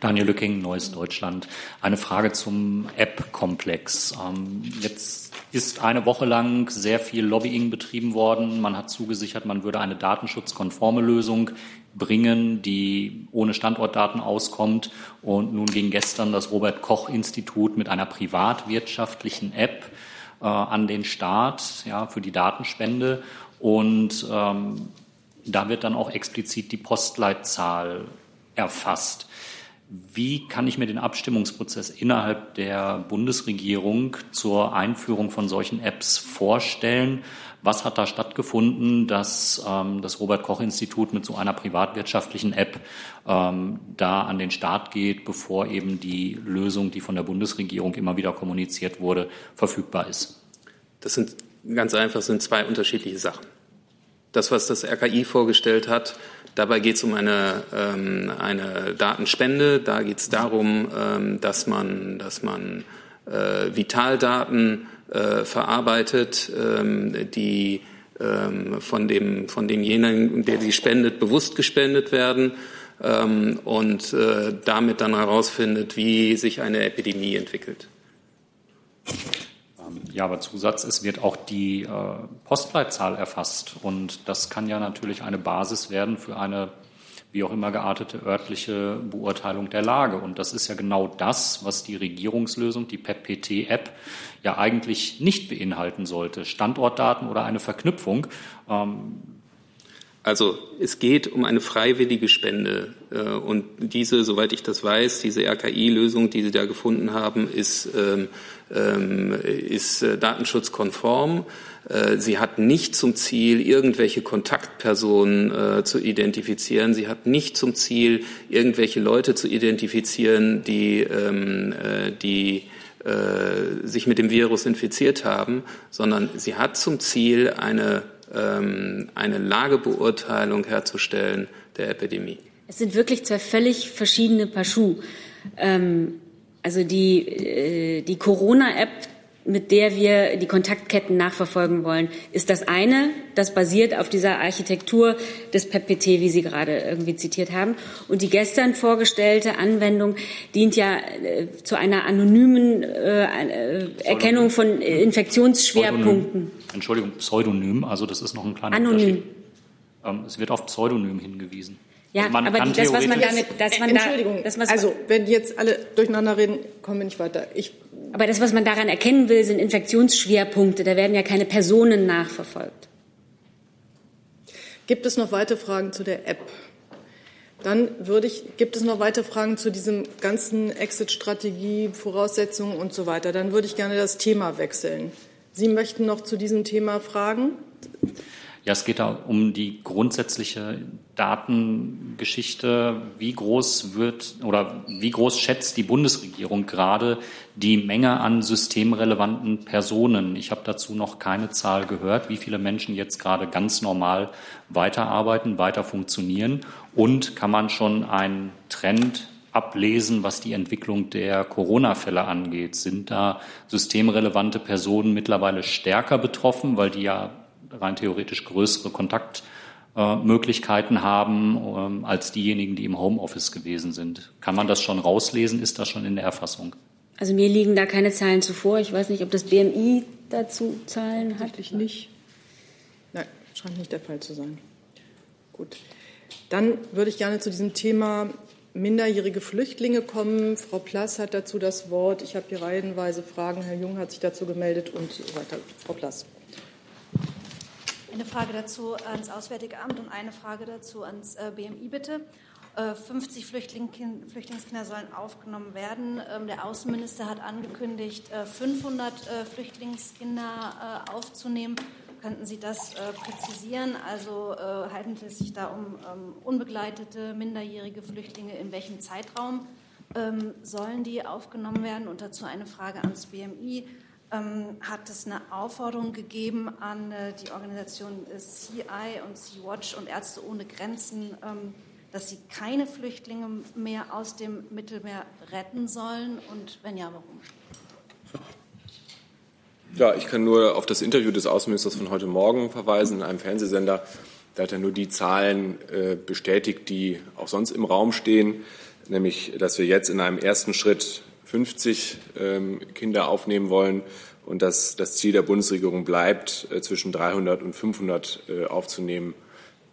Daniel Lücking, Neues Deutschland. Eine Frage zum App-Komplex. Ähm, jetzt ist eine Woche lang sehr viel Lobbying betrieben worden. Man hat zugesichert, man würde eine datenschutzkonforme Lösung bringen, die ohne Standortdaten auskommt. Und nun ging gestern das Robert Koch Institut mit einer privatwirtschaftlichen App äh, an den Staat ja, für die Datenspende. Und ähm, da wird dann auch explizit die Postleitzahl erfasst. Wie kann ich mir den Abstimmungsprozess innerhalb der Bundesregierung zur Einführung von solchen Apps vorstellen? Was hat da stattgefunden, dass ähm, das Robert Koch Institut mit so einer privatwirtschaftlichen App ähm, da an den Start geht, bevor eben die Lösung, die von der Bundesregierung immer wieder kommuniziert wurde, verfügbar ist? Das sind ganz einfach sind zwei unterschiedliche Sachen. Das, was das RKI vorgestellt hat, dabei geht es um eine, ähm, eine Datenspende. Da geht es darum, ähm, dass man, dass man äh, Vitaldaten äh, verarbeitet, ähm, die ähm, von, dem, von demjenigen, der sie spendet, bewusst gespendet werden ähm, und äh, damit dann herausfindet, wie sich eine Epidemie entwickelt. Ja, aber Zusatz, es wird auch die äh, Postleitzahl erfasst. Und das kann ja natürlich eine Basis werden für eine wie auch immer geartete örtliche Beurteilung der Lage. Und das ist ja genau das, was die Regierungslösung, die PEP-PT-App, ja eigentlich nicht beinhalten sollte. Standortdaten oder eine Verknüpfung. Ähm, also es geht um eine freiwillige Spende. Äh, und diese, soweit ich das weiß, diese RKI-Lösung, die Sie da gefunden haben, ist, ähm, ähm, ist äh, datenschutzkonform. Äh, sie hat nicht zum Ziel, irgendwelche Kontaktpersonen zu identifizieren. Sie hat nicht zum Ziel, irgendwelche Leute zu identifizieren, die, ähm, die sich mit dem Virus infiziert haben, sondern sie hat zum Ziel, eine ähm, eine Lagebeurteilung herzustellen der Epidemie. Es sind wirklich zwei völlig verschiedene Paar Schuh. Ähm, also die, äh, die Corona-App, mit der wir die Kontaktketten nachverfolgen wollen, ist das eine. Das basiert auf dieser Architektur des PEPPT, wie Sie gerade irgendwie zitiert haben. Und die gestern vorgestellte Anwendung dient ja äh, zu einer anonymen äh, äh Erkennung von Infektionsschwerpunkten. Pseudonym. Entschuldigung, Pseudonym. Also das ist noch ein kleiner Anonym. Ähm, es wird auf Pseudonym hingewiesen. Ja, man aber kann das, was man damit, dass man Entschuldigung, da, das, was also wenn jetzt alle durcheinander reden, kommen wir nicht weiter. Ich aber das, was man daran erkennen will, sind Infektionsschwerpunkte. Da werden ja keine Personen nachverfolgt. Gibt es noch weitere Fragen zu der App? Dann würde ich, gibt es noch weitere Fragen zu diesem ganzen Exit-Strategie, Voraussetzungen und so weiter? Dann würde ich gerne das Thema wechseln. Sie möchten noch zu diesem Thema fragen? Ja, es geht da um die grundsätzliche Datengeschichte. Wie groß wird oder wie groß schätzt die Bundesregierung gerade die Menge an systemrelevanten Personen? Ich habe dazu noch keine Zahl gehört, wie viele Menschen jetzt gerade ganz normal weiterarbeiten, weiter funktionieren. Und kann man schon einen Trend ablesen, was die Entwicklung der Corona-Fälle angeht? Sind da systemrelevante Personen mittlerweile stärker betroffen, weil die ja rein theoretisch größere Kontaktmöglichkeiten haben ähm, als diejenigen, die im Homeoffice gewesen sind. Kann man das schon rauslesen? Ist das schon in der Erfassung? Also mir liegen da keine Zahlen zuvor. Ich weiß nicht, ob das BMI dazu Zahlen hat. Tatsächlich nicht. Nein, scheint nicht der Fall zu sein. Gut. Dann würde ich gerne zu diesem Thema minderjährige Flüchtlinge kommen. Frau Plass hat dazu das Wort. Ich habe hier reihenweise Fragen. Herr Jung hat sich dazu gemeldet und so weiter. Frau Plass. Eine Frage dazu ans Auswärtige Amt und eine Frage dazu ans äh, BMI bitte. 50 äh, Flüchtlingskinder sollen aufgenommen werden. Ähm, der Außenminister hat angekündigt, 500 äh, Flüchtlingskinder aufzunehmen. Könnten Sie das präzisieren? Also halten es sich da um ähm, unbegleitete minderjährige Flüchtlinge? In welchem Zeitraum ähm, sollen die aufgenommen werden? Und dazu eine Frage ans BMI ähm, hat es eine Aufforderung gegeben an äh, die Organisation äh, CI und Sea-Watch und Ärzte ohne Grenzen, ähm, dass sie keine Flüchtlinge mehr aus dem Mittelmeer retten sollen? Und wenn ja, warum? Ja, ich kann nur auf das Interview des Außenministers von heute Morgen verweisen in einem Fernsehsender. Da hat er nur die Zahlen äh, bestätigt, die auch sonst im Raum stehen, nämlich, dass wir jetzt in einem ersten Schritt 50 ähm, Kinder aufnehmen wollen und dass das Ziel der Bundesregierung bleibt, äh, zwischen 300 und 500 äh, aufzunehmen,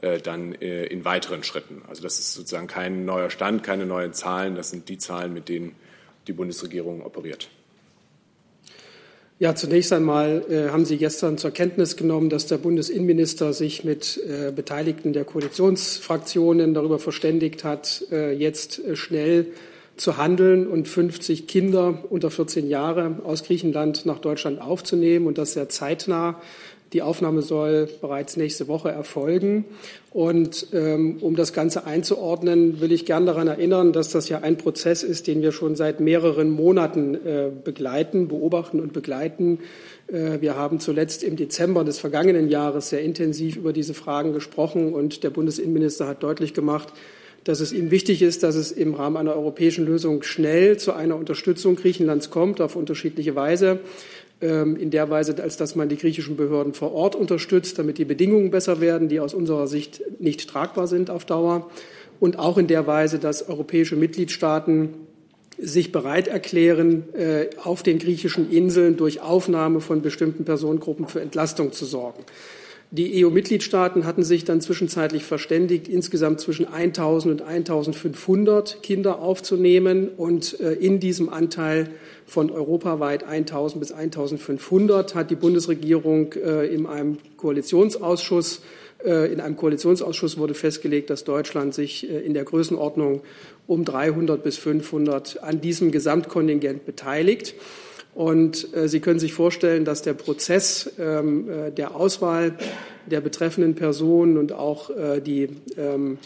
äh, dann in weiteren Schritten. Also das ist sozusagen kein neuer Stand, keine neuen Zahlen. Das sind die Zahlen, mit denen die Bundesregierung operiert. Ja, zunächst einmal äh, haben Sie gestern zur Kenntnis genommen, dass der Bundesinnenminister sich mit äh, Beteiligten der Koalitionsfraktionen darüber verständigt hat, äh, jetzt schnell zu handeln und 50 Kinder unter 14 Jahre aus Griechenland nach Deutschland aufzunehmen und das sehr zeitnah. Die Aufnahme soll bereits nächste Woche erfolgen. Und ähm, um das Ganze einzuordnen, will ich gern daran erinnern, dass das ja ein Prozess ist, den wir schon seit mehreren Monaten äh, begleiten, beobachten und begleiten. Äh, wir haben zuletzt im Dezember des vergangenen Jahres sehr intensiv über diese Fragen gesprochen und der Bundesinnenminister hat deutlich gemacht, dass es ihm wichtig ist, dass es im Rahmen einer europäischen Lösung schnell zu einer Unterstützung Griechenlands kommt, auf unterschiedliche Weise. Ähm, in der Weise, als dass man die griechischen Behörden vor Ort unterstützt, damit die Bedingungen besser werden, die aus unserer Sicht nicht tragbar sind auf Dauer. Und auch in der Weise, dass europäische Mitgliedstaaten sich bereit erklären, äh, auf den griechischen Inseln durch Aufnahme von bestimmten Personengruppen für Entlastung zu sorgen. Die EU-Mitgliedstaaten hatten sich dann zwischenzeitlich verständigt, insgesamt zwischen 1000 und 1500 Kinder aufzunehmen und äh, in diesem Anteil von europaweit 1000 bis 1500 hat die Bundesregierung äh, in einem Koalitionsausschuss in einem Koalitionsausschuss wurde festgelegt, dass Deutschland sich in der Größenordnung um 300 bis 500 an diesem Gesamtkontingent beteiligt. Und äh, Sie können sich vorstellen, dass der Prozess ähm, äh, der Auswahl der betreffenden Personen und auch äh, die ähm,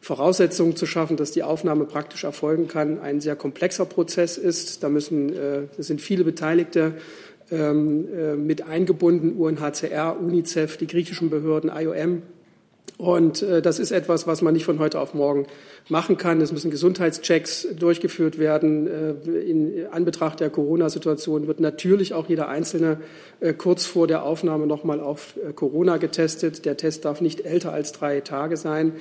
Voraussetzungen zu schaffen, dass die Aufnahme praktisch erfolgen kann, ein sehr komplexer Prozess ist. Da müssen, äh, es sind viele Beteiligte ähm, äh, mit eingebunden, UNHCR, UNICEF, die griechischen Behörden, IOM, und äh, das ist etwas, was man nicht von heute auf morgen machen kann. Es müssen Gesundheitschecks durchgeführt werden. Äh, in Anbetracht der Corona-Situation wird natürlich auch jeder Einzelne äh, kurz vor der Aufnahme nochmal auf äh, Corona getestet. Der Test darf nicht älter als drei Tage sein.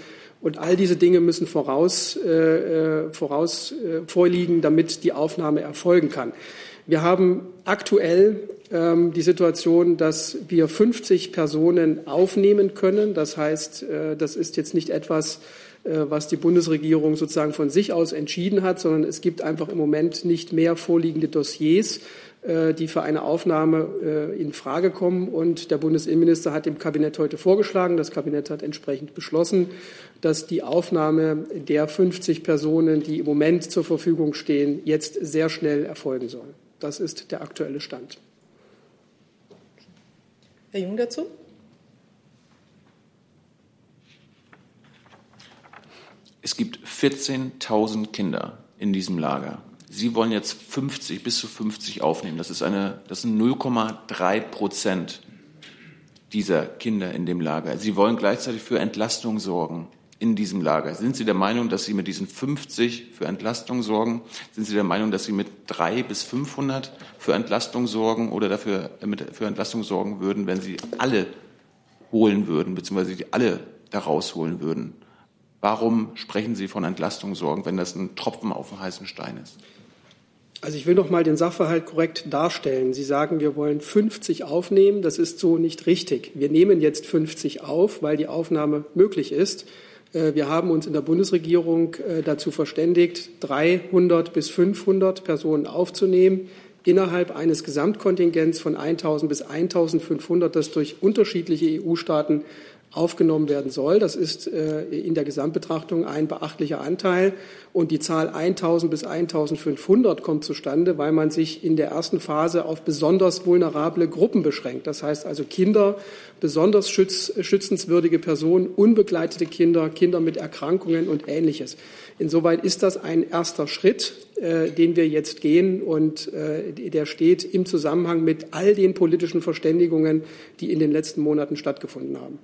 Und all diese Dinge müssen voraus, äh, äh, voraus vorliegen, damit die Aufnahme erfolgen kann. Wir haben aktuell die Situation, dass wir 50 Personen aufnehmen können. Das heißt, äh, das ist jetzt nicht etwas, äh, was die Bundesregierung sozusagen von sich aus entschieden hat, sondern es gibt einfach im Moment nicht mehr vorliegende Dossiers, äh, die für eine Aufnahme in Frage kommen. Und der Bundesinnenminister hat dem Kabinett heute vorgeschlagen, das Kabinett hat entsprechend beschlossen, dass die Aufnahme der 50 Personen, die im Moment zur Verfügung stehen, jetzt sehr schnell erfolgen soll. Das ist der aktuelle Stand. Herr Jung dazu? Es gibt 14.000 Kinder in diesem Lager. Sie wollen jetzt 50 bis zu 50 aufnehmen. Das ist eine, das sind 0,3 Prozent dieser Kinder in dem Lager. Sie wollen gleichzeitig für Entlastung sorgen in diesem Lager. Sind Sie der Meinung, dass Sie mit diesen 50 für Entlastung sorgen? Sind Sie der Meinung, dass Sie mit drei bis 500 für Entlastung sorgen oder dafür äh, für Entlastung sorgen würden, wenn Sie alle holen würden, beziehungsweise die alle da rausholen würden? Warum sprechen Sie von Entlastung sorgen, wenn das ein Tropfen auf dem heißen Stein ist? Also ich will noch mal den Sachverhalt korrekt darstellen. Sie sagen, wir wollen 50 aufnehmen. Das ist so nicht richtig. Wir nehmen jetzt 50 auf, weil die Aufnahme möglich ist. Äh, wir haben uns in der Bundesregierung äh, dazu verständigt, 300 bis 500 Personen aufzunehmen innerhalb eines Gesamtkontingents von 1000 bis 1500, das durch unterschiedliche EU-Staaten aufgenommen werden soll. Das ist äh, in der Gesamtbetrachtung ein beachtlicher Anteil. Und die Zahl 1000 bis 1500 kommt zustande, weil man sich in der ersten Phase auf besonders vulnerable Gruppen beschränkt. Das heißt also Kinder, besonders schütz, schützenswürdige Personen, unbegleitete Kinder, Kinder mit Erkrankungen und Ähnliches. Insoweit ist das ein erster Schritt, äh, den wir jetzt gehen und äh, der steht im Zusammenhang mit all den politischen Verständigungen, die in den letzten Monaten stattgefunden haben.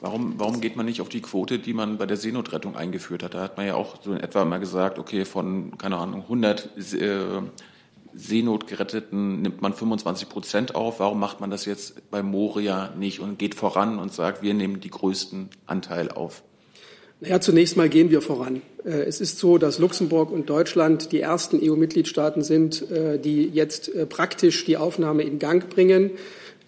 Warum, warum geht man nicht auf die Quote, die man bei der Seenotrettung eingeführt hat? Da hat man ja auch so in etwa mal gesagt, okay, von, keine Ahnung, 100 äh, Seenotgeretteten nimmt man 25 Prozent auf. Warum macht man das jetzt bei Moria nicht und geht voran und sagt, wir nehmen die größten Anteil auf? Naja, zunächst mal gehen wir voran. Äh, es ist so, dass Luxemburg und Deutschland die ersten EU-Mitgliedstaaten sind, äh, die jetzt praktisch die Aufnahme in Gang bringen.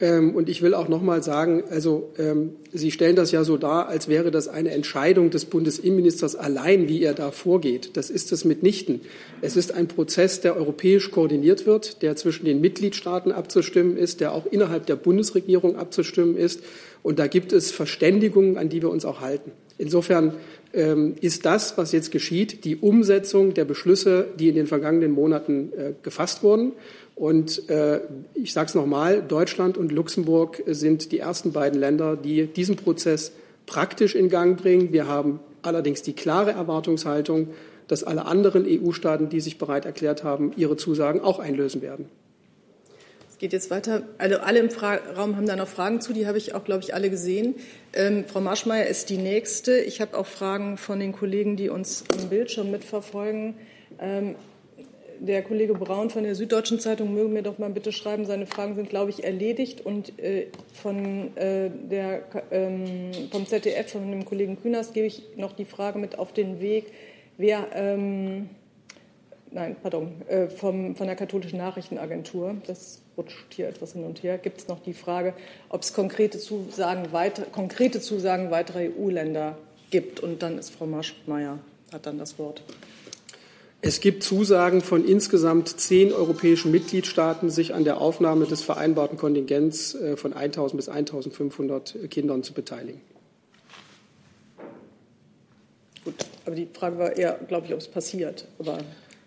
Ähm, und ich will auch noch mal sagen, also ähm, Sie stellen das ja so dar, als wäre das eine Entscheidung des Bundesinnenministers allein, wie er da vorgeht. Das ist es mitnichten. Es ist ein Prozess, der europäisch koordiniert wird, der zwischen den Mitgliedstaaten abzustimmen ist, der auch innerhalb der Bundesregierung abzustimmen ist. Und da gibt es Verständigungen, an die wir uns auch halten. Insofern ist das, was jetzt geschieht, die Umsetzung der Beschlüsse, die in den vergangenen Monaten äh, gefasst wurden. Und äh, ich sage es nochmal, Deutschland und Luxemburg sind die ersten beiden Länder, die diesen Prozess praktisch in Gang bringen. Wir haben allerdings die klare Erwartungshaltung, dass alle anderen EU-Staaten, die sich bereit erklärt haben, ihre Zusagen auch einlösen werden. Geht jetzt weiter. Also alle im Fra Raum haben da noch Fragen zu. Die habe ich auch, glaube ich, alle gesehen. Ähm, Frau Marschmeier ist die nächste. Ich habe auch Fragen von den Kollegen, die uns am Bildschirm mitverfolgen. Ähm, der Kollege Braun von der Süddeutschen Zeitung möge mir doch mal bitte schreiben, seine Fragen sind, glaube ich, erledigt. Und äh, von äh, der, ähm, vom ZDF, von dem Kollegen Künast, gebe ich noch die Frage mit auf den Weg, wer, ähm, nein, pardon, äh, vom, von der katholischen Nachrichtenagentur, das rutscht hier etwas hin und her, gibt es noch die Frage, ob es konkrete Zusagen, weiter, konkrete Zusagen weiterer EU-Länder gibt. Und dann ist Frau Marschmeier, hat dann das Wort. Es gibt Zusagen von insgesamt zehn europäischen Mitgliedstaaten, sich an der Aufnahme des vereinbarten Kontingents äh, von 1.000 bis 1.500 Kindern zu beteiligen. Gut, aber die Frage war eher, glaube ich, ob es passiert. Aber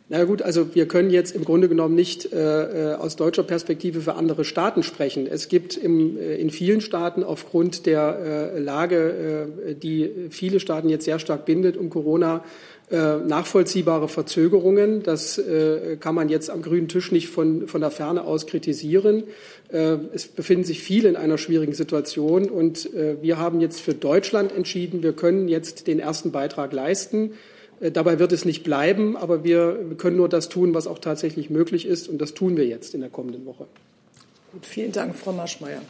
na gut, also wir können jetzt im Grunde genommen nicht äh, äh, aus deutscher Perspektive für andere Staaten sprechen. Es gibt im, äh, in vielen Staaten aufgrund der äh, Lage, äh, die viele Staaten jetzt sehr stark bindet, um Corona äh, nachvollziehbare Verzögerungen. Das kann man jetzt am grünen Tisch nicht von, von der Ferne aus kritisieren. Es befinden sich viele in einer schwierigen Situation und wir haben jetzt für Deutschland entschieden, wir können jetzt den ersten Beitrag leisten. Dabei wird es nicht bleiben, aber wir können nur das tun, was auch tatsächlich möglich ist und das tun wir jetzt in der kommenden Woche. Gut, vielen Dank, Frau Maschmeyer.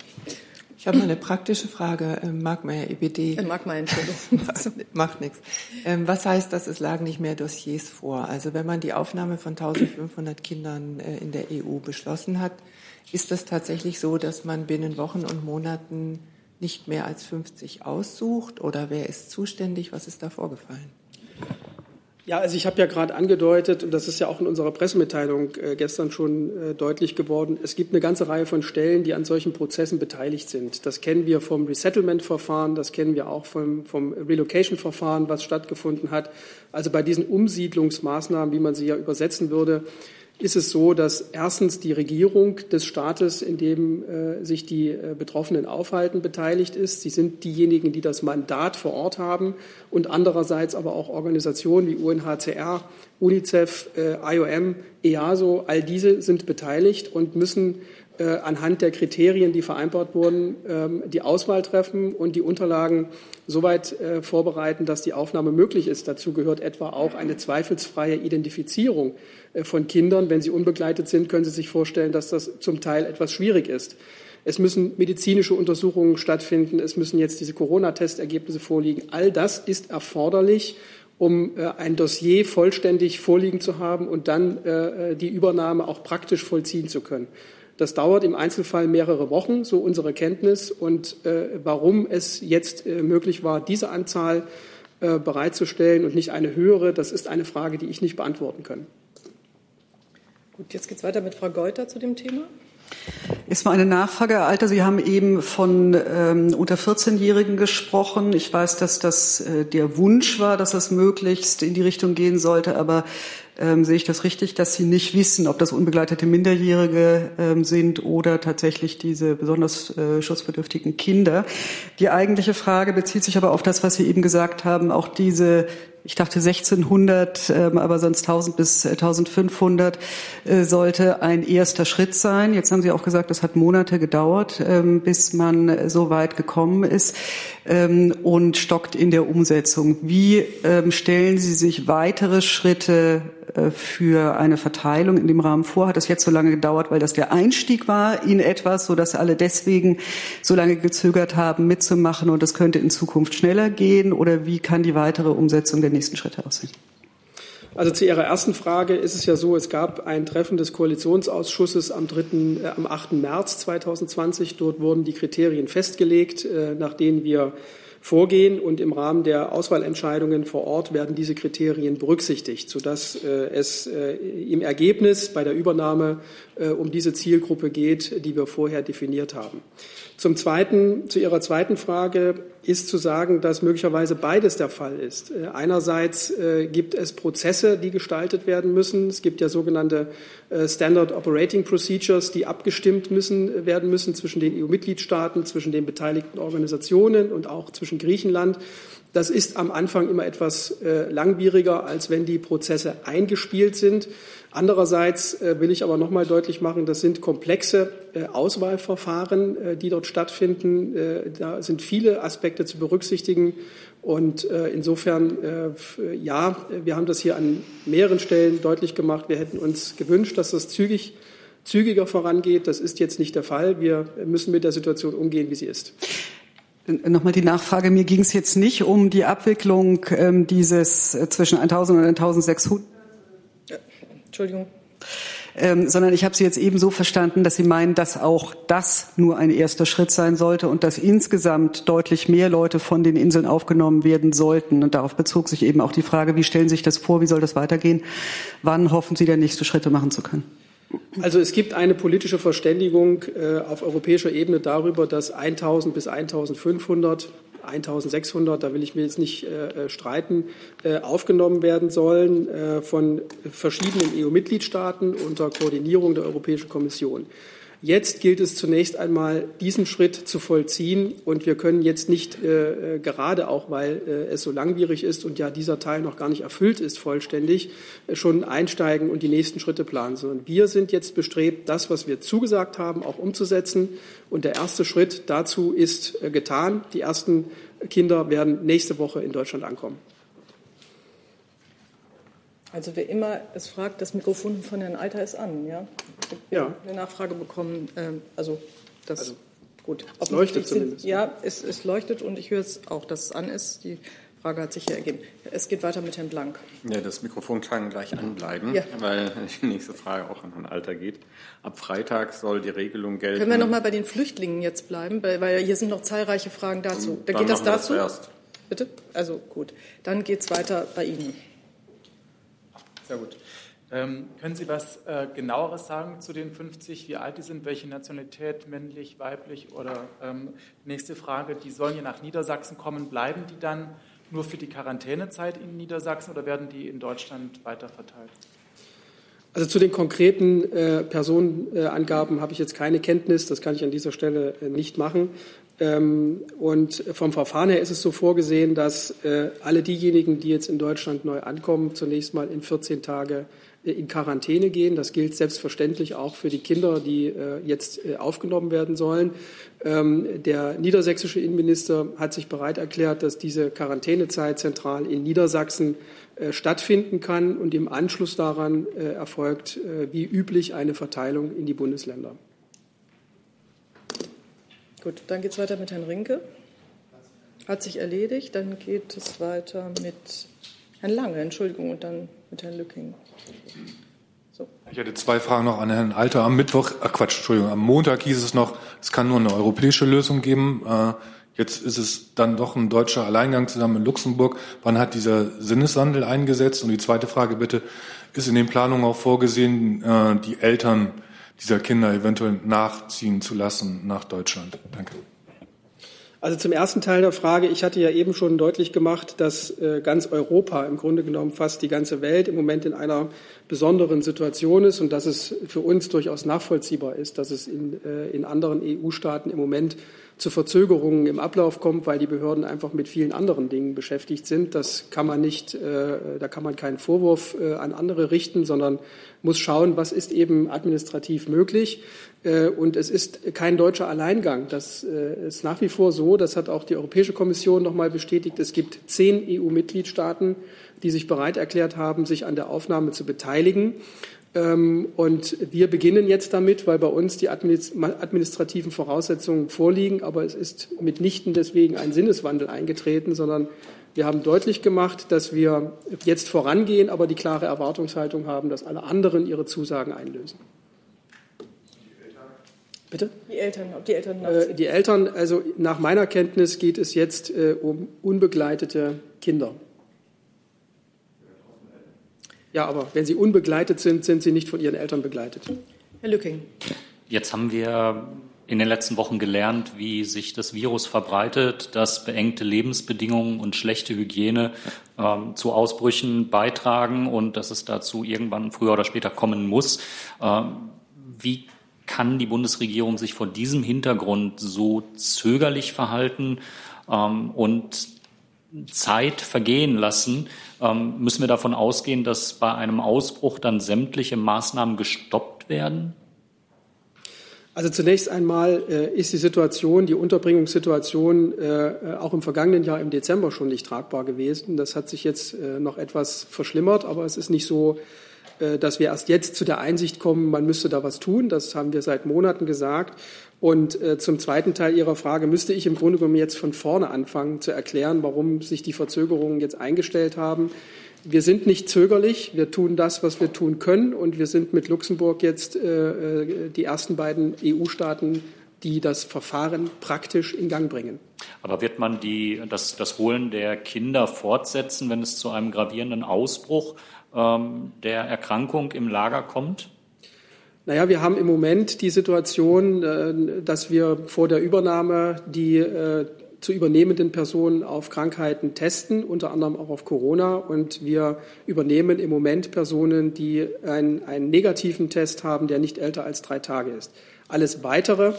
Ich habe eine praktische Frage, äh, Markmeier, EBD. Äh, Markmeier, Entschuldigung. Macht nichts. Ähm, was heißt das, es lagen nicht mehr Dossiers vor? Also wenn man die Aufnahme von 1500 Kindern äh, in der EU beschlossen hat, ist das tatsächlich so, dass man binnen Wochen und Monaten nicht mehr als 50 aussucht? Oder wer ist zuständig? Was ist da vorgefallen? Ja, also ich habe ja gerade angedeutet, und das ist ja auch in unserer Pressemitteilung äh, gestern schon äh, deutlich geworden, es gibt eine ganze Reihe von Stellen, die an solchen Prozessen beteiligt sind. Das kennen wir vom Resettlement-Verfahren, das kennen wir auch vom, vom Relocation-Verfahren, was stattgefunden hat. Also bei diesen Umsiedlungsmaßnahmen, wie man sie ja übersetzen würde, ist es so, dass erstens die Regierung des Staates, in dem äh, sich die äh, Betroffenen aufhalten, beteiligt ist. Sie sind diejenigen, die das Mandat vor Ort haben und andererseits aber auch Organisationen wie UNHCR, UNICEF, äh, IOM, EASO, all diese sind beteiligt und müssen anhand der Kriterien, die vereinbart wurden, ähm, die Auswahl treffen und die Unterlagen soweit äh, vorbereiten, dass die Aufnahme möglich ist. Dazu gehört etwa auch eine zweifelsfreie Identifizierung äh, von Kindern. Wenn sie unbegleitet sind, können Sie sich vorstellen, dass das zum Teil etwas schwierig ist. Es müssen medizinische Untersuchungen stattfinden. Es müssen jetzt diese Corona-Testergebnisse vorliegen. All das ist erforderlich, um äh, ein Dossier vollständig vorliegen zu haben und dann die Übernahme auch praktisch vollziehen zu können. Das dauert im Einzelfall mehrere Wochen, so unsere Kenntnis. Und äh, warum es jetzt äh, möglich war, diese Anzahl äh, bereitzustellen und nicht eine höhere, das ist eine Frage, die ich nicht beantworten kann. Gut, jetzt geht es weiter mit Frau Geuter zu dem Thema. Erstmal eine Nachfrage, Herr Alter. Sie haben eben von ähm, unter 14-Jährigen gesprochen. Ich weiß, dass das äh, der Wunsch war, dass das möglichst in die Richtung gehen sollte. Aber ähm, sehe ich das richtig, dass Sie nicht wissen, ob das unbegleitete Minderjährige ähm, sind oder tatsächlich diese besonders äh, schutzbedürftigen Kinder? Die eigentliche Frage bezieht sich aber auf das, was Sie eben gesagt haben, auch diese ich dachte 1600, ähm, aber sonst 1000 bis 1500 äh, sollte ein erster Schritt sein. Jetzt haben Sie auch gesagt, das hat Monate gedauert, ähm, bis man so weit gekommen ist ähm, und stockt in der Umsetzung. Wie stellen Sie sich weitere Schritte äh, für eine Verteilung in dem Rahmen vor? Hat das jetzt so lange gedauert, weil das der Einstieg war in etwas, so dass alle deswegen so lange gezögert haben, mitzumachen und das könnte in Zukunft schneller gehen? Oder wie kann die weitere Umsetzung der nächsten Schritte aussehen? Also zu Ihrer ersten Frage ist es ja so, es gab ein Treffen des Koalitionsausschusses am, 3., äh, am 8. März 2020. Dort wurden die Kriterien festgelegt, äh, nach denen wir vorgehen und im Rahmen der Auswahlentscheidungen vor Ort werden diese Kriterien berücksichtigt, sodass äh, es äh, im Ergebnis bei der Übernahme äh, um diese Zielgruppe geht, die wir vorher definiert haben. Zum Zweiten, zu Ihrer zweiten Frage ist zu sagen, dass möglicherweise beides der Fall ist. Äh, einerseits äh, gibt es Prozesse, die gestaltet werden müssen. Es gibt ja sogenannte äh, Standard Operating Procedures, die abgestimmt müssen, werden müssen zwischen den EU-Mitgliedstaaten, zwischen den beteiligten Organisationen und auch zwischen Griechenland. Das ist am Anfang immer etwas langwieriger, als wenn die Prozesse eingespielt sind. Andererseits äh, will ich aber noch mal deutlich machen, das sind komplexe äh, Auswahlverfahren, äh, die dort stattfinden. Da sind viele Aspekte zu berücksichtigen. Und insofern, ja, wir haben das hier an mehreren Stellen deutlich gemacht. Wir hätten uns gewünscht, dass das zügig, zügiger vorangeht. Das ist jetzt nicht der Fall. Wir müssen mit der Situation umgehen, wie sie ist. Nochmal die Nachfrage. Mir ging es jetzt nicht um die Abwicklung ähm, dieses zwischen 1000 und 1600 Entschuldigung. Ähm, sondern ich habe Sie jetzt eben so verstanden, dass Sie meinen, dass auch das nur ein erster Schritt sein sollte und dass insgesamt deutlich mehr Leute von den Inseln aufgenommen werden sollten. Und darauf bezog sich eben auch die Frage, wie stellen Sie sich das vor, wie soll das weitergehen? Wann hoffen Sie denn nächste Schritte machen zu können? Also es gibt eine politische Verständigung äh, auf europäischer Ebene darüber, dass 1000 bis 1500 1600, da will ich mir jetzt nicht äh, äh, streiten, äh, aufgenommen werden sollen äh, von verschiedenen EU-Mitgliedstaaten unter Koordinierung der Europäischen Kommission. Jetzt gilt es zunächst einmal, diesen Schritt zu vollziehen. Und wir können jetzt nicht, äh, äh, gerade auch weil äh, es so langwierig ist und ja dieser Teil noch gar nicht erfüllt ist vollständig, äh, schon einsteigen und die nächsten Schritte planen, sondern wir sind jetzt bestrebt, das, was wir zugesagt haben, auch umzusetzen. Und der erste Schritt dazu ist äh, getan. Die ersten Kinder werden nächste Woche in Deutschland ankommen. Also wer immer es fragt, das Mikrofon von Herrn Alter ist an, ja? Ja. Eine Nachfrage bekommen. Ähm, also das also, gut. Es leuchtet zumindest. Ja, es, es leuchtet und ich höre es auch, dass es an ist. Die Frage hat sich hier ergeben. Es geht weiter mit Herrn Blank. Ja, das Mikrofon kann gleich anbleiben, ja. weil die nächste Frage auch an Herrn Alter geht. Ab Freitag soll die Regelung gelten. Können wir noch mal bei den Flüchtlingen jetzt bleiben, weil hier sind noch zahlreiche Fragen dazu. Da geht das dazu? Das Bitte? Also gut. Dann geht es weiter bei Ihnen. Sehr gut. Ähm, können Sie was äh, genaueres sagen zu den 50, wie alt die sind, welche Nationalität, männlich, weiblich oder ähm, nächste Frage, die sollen ja nach Niedersachsen kommen, bleiben die dann nur für die Quarantänezeit in Niedersachsen oder werden die in Deutschland weiter verteilt? Also zu den konkreten äh, Personenangaben äh, habe ich jetzt keine Kenntnis, das kann ich an dieser Stelle äh, nicht machen. Ähm, und vom Verfahren her ist es so vorgesehen, dass äh, alle diejenigen, die jetzt in Deutschland neu ankommen, zunächst mal in 14 Tage in Quarantäne gehen. Das gilt selbstverständlich auch für die Kinder, die äh, jetzt äh, aufgenommen werden sollen. Ähm, der niedersächsische Innenminister hat sich bereit erklärt, dass diese Quarantänezeit zentral in Niedersachsen äh, stattfinden kann und im Anschluss daran erfolgt wie üblich eine Verteilung in die Bundesländer. Gut, dann geht es weiter mit Herrn Rinke. Hat sich erledigt. Dann geht es weiter mit Herrn Lange, Entschuldigung, und dann mit Herrn Lücking. So. Ich hatte zwei Fragen noch an Herrn Alter. Am Mittwoch, ach Quatsch, Entschuldigung, am Montag hieß es noch, es kann nur eine europäische Lösung geben. Äh, jetzt ist es dann doch ein deutscher Alleingang zusammen mit Luxemburg. Wann hat dieser Sinneswandel eingesetzt? Und die zweite Frage bitte, ist in den Planungen auch vorgesehen, äh, die Eltern dieser Kinder eventuell nachziehen zu lassen nach Deutschland? Danke. Also zum ersten Teil der Frage, ich hatte ja eben schon deutlich gemacht, dass äh, ganz Europa, im Grunde genommen fast die ganze Welt im Moment in einer besonderen Situation ist und dass es für uns durchaus nachvollziehbar ist, dass es in, äh, in anderen EU-Staaten im Moment zu Verzögerungen im Ablauf kommt, weil die Behörden einfach mit vielen anderen Dingen beschäftigt sind. Das kann man nicht, äh, da kann man keinen Vorwurf an andere richten, sondern muss schauen, was ist eben administrativ möglich. Äh, und es ist kein deutscher Alleingang. Das äh, ist nach wie vor so, das hat auch die Europäische Kommission noch mal bestätigt. Es gibt zehn EU-Mitgliedstaaten, die sich bereit erklärt haben, sich an der Aufnahme zu beteiligen. Ähm, und wir beginnen jetzt damit, weil bei uns die administrativen Voraussetzungen vorliegen. Aber es ist mitnichten deswegen ein Sinneswandel eingetreten, sondern wir haben deutlich gemacht, dass wir jetzt vorangehen, aber die klare Erwartungshaltung haben, dass alle anderen ihre Zusagen einlösen. Bitte? Die Eltern, ob die Eltern äh, Die Eltern, also nach meiner Kenntnis geht es jetzt äh, um unbegleitete Kinder. Ja, aber wenn sie unbegleitet sind, sind sie nicht von ihren Eltern begleitet. Herr Lücking. Jetzt haben wir in den letzten Wochen gelernt, wie sich das Virus verbreitet, dass beengte Lebensbedingungen und schlechte Hygiene ähm, zu Ausbrüchen beitragen und dass es dazu irgendwann früher oder später kommen muss. Ähm, wie kann die Bundesregierung sich vor diesem Hintergrund so zögerlich verhalten ähm, und Zeit vergehen lassen? Ähm, müssen wir davon ausgehen, dass bei einem Ausbruch dann sämtliche Maßnahmen gestoppt werden? Also zunächst einmal äh, ist die Situation, die Unterbringungssituation äh, auch im vergangenen Jahr im Dezember schon nicht tragbar gewesen. Das hat sich jetzt äh, noch etwas verschlimmert, aber es ist nicht so, äh, dass wir erst jetzt zu der Einsicht kommen, man müsste da was tun. Das haben wir seit Monaten gesagt. Und äh, zum zweiten Teil Ihrer Frage müsste ich im Grunde genommen jetzt von vorne anfangen zu erklären, warum sich die Verzögerungen jetzt eingestellt haben. Wir sind nicht zögerlich. Wir tun das, was wir tun können. Und wir sind mit Luxemburg jetzt äh, äh die ersten beiden EU-Staaten, die das Verfahren praktisch in Gang bringen. Aber wird man die, das, das Holen der Kinder fortsetzen, wenn es zu einem gravierenden Ausbruch ähm, der Erkrankung im Lager kommt? Naja, wir haben im Moment die Situation, äh, dass wir vor der Übernahme die äh, zu übernehmenden Personen auf Krankheiten testen, unter anderem auch auf Corona. Und wir übernehmen im Moment Personen, die einen, einen negativen Test haben, der nicht älter als drei Tage ist. Alles Weitere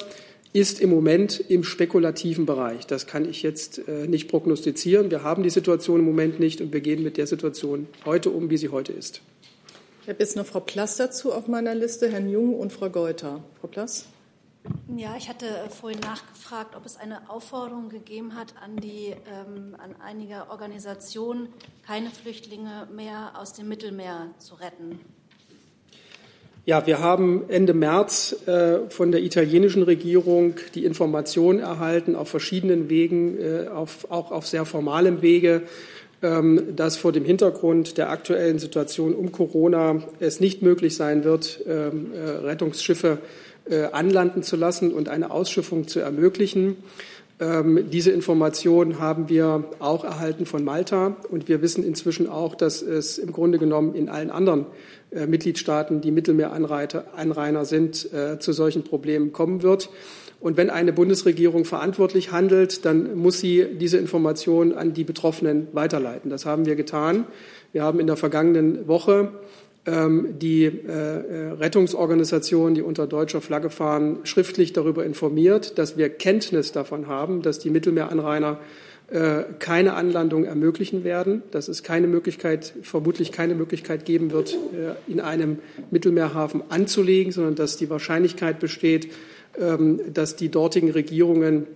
ist im Moment im spekulativen Bereich. Das kann ich jetzt äh, nicht prognostizieren. Wir haben die Situation im Moment nicht und wir gehen mit der Situation heute um, wie sie heute ist. Ich habe jetzt noch Frau Plass dazu auf meiner Liste, Herrn Jung und Frau Geuter. Frau Plass? Ja, ich hatte vorhin nachgefragt, ob es eine Aufforderung gegeben hat an, die, ähm, an einige Organisationen, keine Flüchtlinge mehr aus dem Mittelmeer zu retten. Ja, wir haben Ende März äh, von der italienischen Regierung die Information erhalten, auf verschiedenen Wegen, äh, auf, auch auf sehr formalem Wege, dass vor dem Hintergrund der aktuellen Situation um Corona es nicht möglich sein wird, ähm, äh, Rettungsschiffe äh, anlanden zu lassen und eine Ausschiffung zu ermöglichen. Ähm, diese Information haben wir auch erhalten von Malta und wir wissen inzwischen auch, dass es im Grunde genommen in allen anderen äh, Mitgliedstaaten, die Mittelmeeranrainer sind, zu solchen Problemen kommen wird. Und wenn eine Bundesregierung verantwortlich handelt, dann muss sie diese Information an die Betroffenen weiterleiten. Das haben wir getan. Wir haben in der vergangenen Woche ähm, die äh, äh, Rettungsorganisationen, die unter deutscher Flagge fahren, schriftlich darüber informiert, dass wir Kenntnis davon haben, dass die Mittelmeeranrainer äh, keine Anlandung ermöglichen werden, dass es keine Möglichkeit, vermutlich keine Möglichkeit geben wird, in einem Mittelmeerhafen anzulegen, sondern dass die Wahrscheinlichkeit besteht, dass die dortigen Regierungen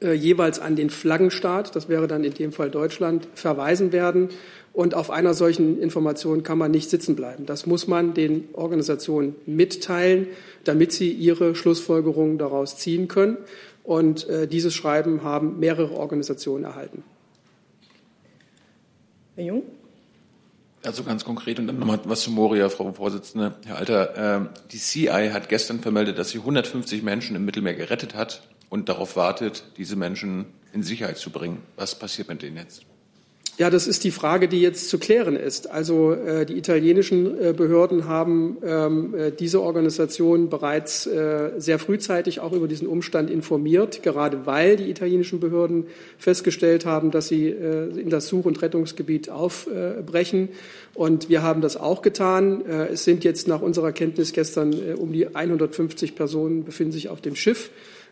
jeweils an den Flaggenstaat, das wäre dann in dem Fall Deutschland, verweisen werden und auf einer solchen Information kann man nicht sitzen bleiben. Das muss man den Organisationen mitteilen, damit sie ihre Schlussfolgerungen daraus ziehen können. Und äh, dieses Schreiben haben mehrere Organisationen erhalten. Herr Jung? Also ganz konkret und dann nochmal was zu Moria, Frau Vorsitzende. Herr Alter, äh, die CI hat gestern vermeldet, dass sie 150 Menschen im Mittelmeer gerettet hat und darauf wartet, diese Menschen in Sicherheit zu bringen. Was passiert mit denen jetzt? Ja, das ist die Frage, die jetzt zu klären ist. Also äh, die italienischen äh, Behörden haben ähm, äh, diese Organisation bereits äh, sehr frühzeitig auch über diesen Umstand informiert, gerade weil die italienischen Behörden festgestellt haben, dass sie äh, in das Such- und Rettungsgebiet aufbrechen. Und wir haben das auch getan. Äh, es sind jetzt nach unserer Kenntnis gestern um die 150 Personen befinden sich auf dem Schiff.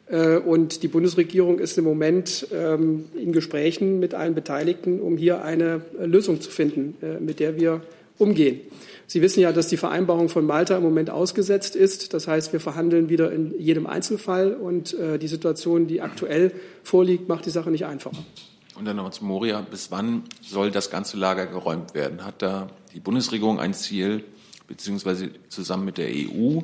Äh, und die Bundesregierung ist im Moment ähm, in Gesprächen mit allen Beteiligten, um hier eine Lösung zu finden, äh, mit der wir umgehen. Sie wissen ja, dass die Vereinbarung von Malta im Moment ausgesetzt ist. Das heißt, wir verhandeln wieder in jedem Einzelfall und äh, die Situation, die aktuell vorliegt, macht die Sache nicht einfacher. Und dann nochmal zu Moria. Bis wann soll das ganze Lager geräumt werden? Hat da die Bundesregierung ein Ziel, beziehungsweise zusammen mit der EU?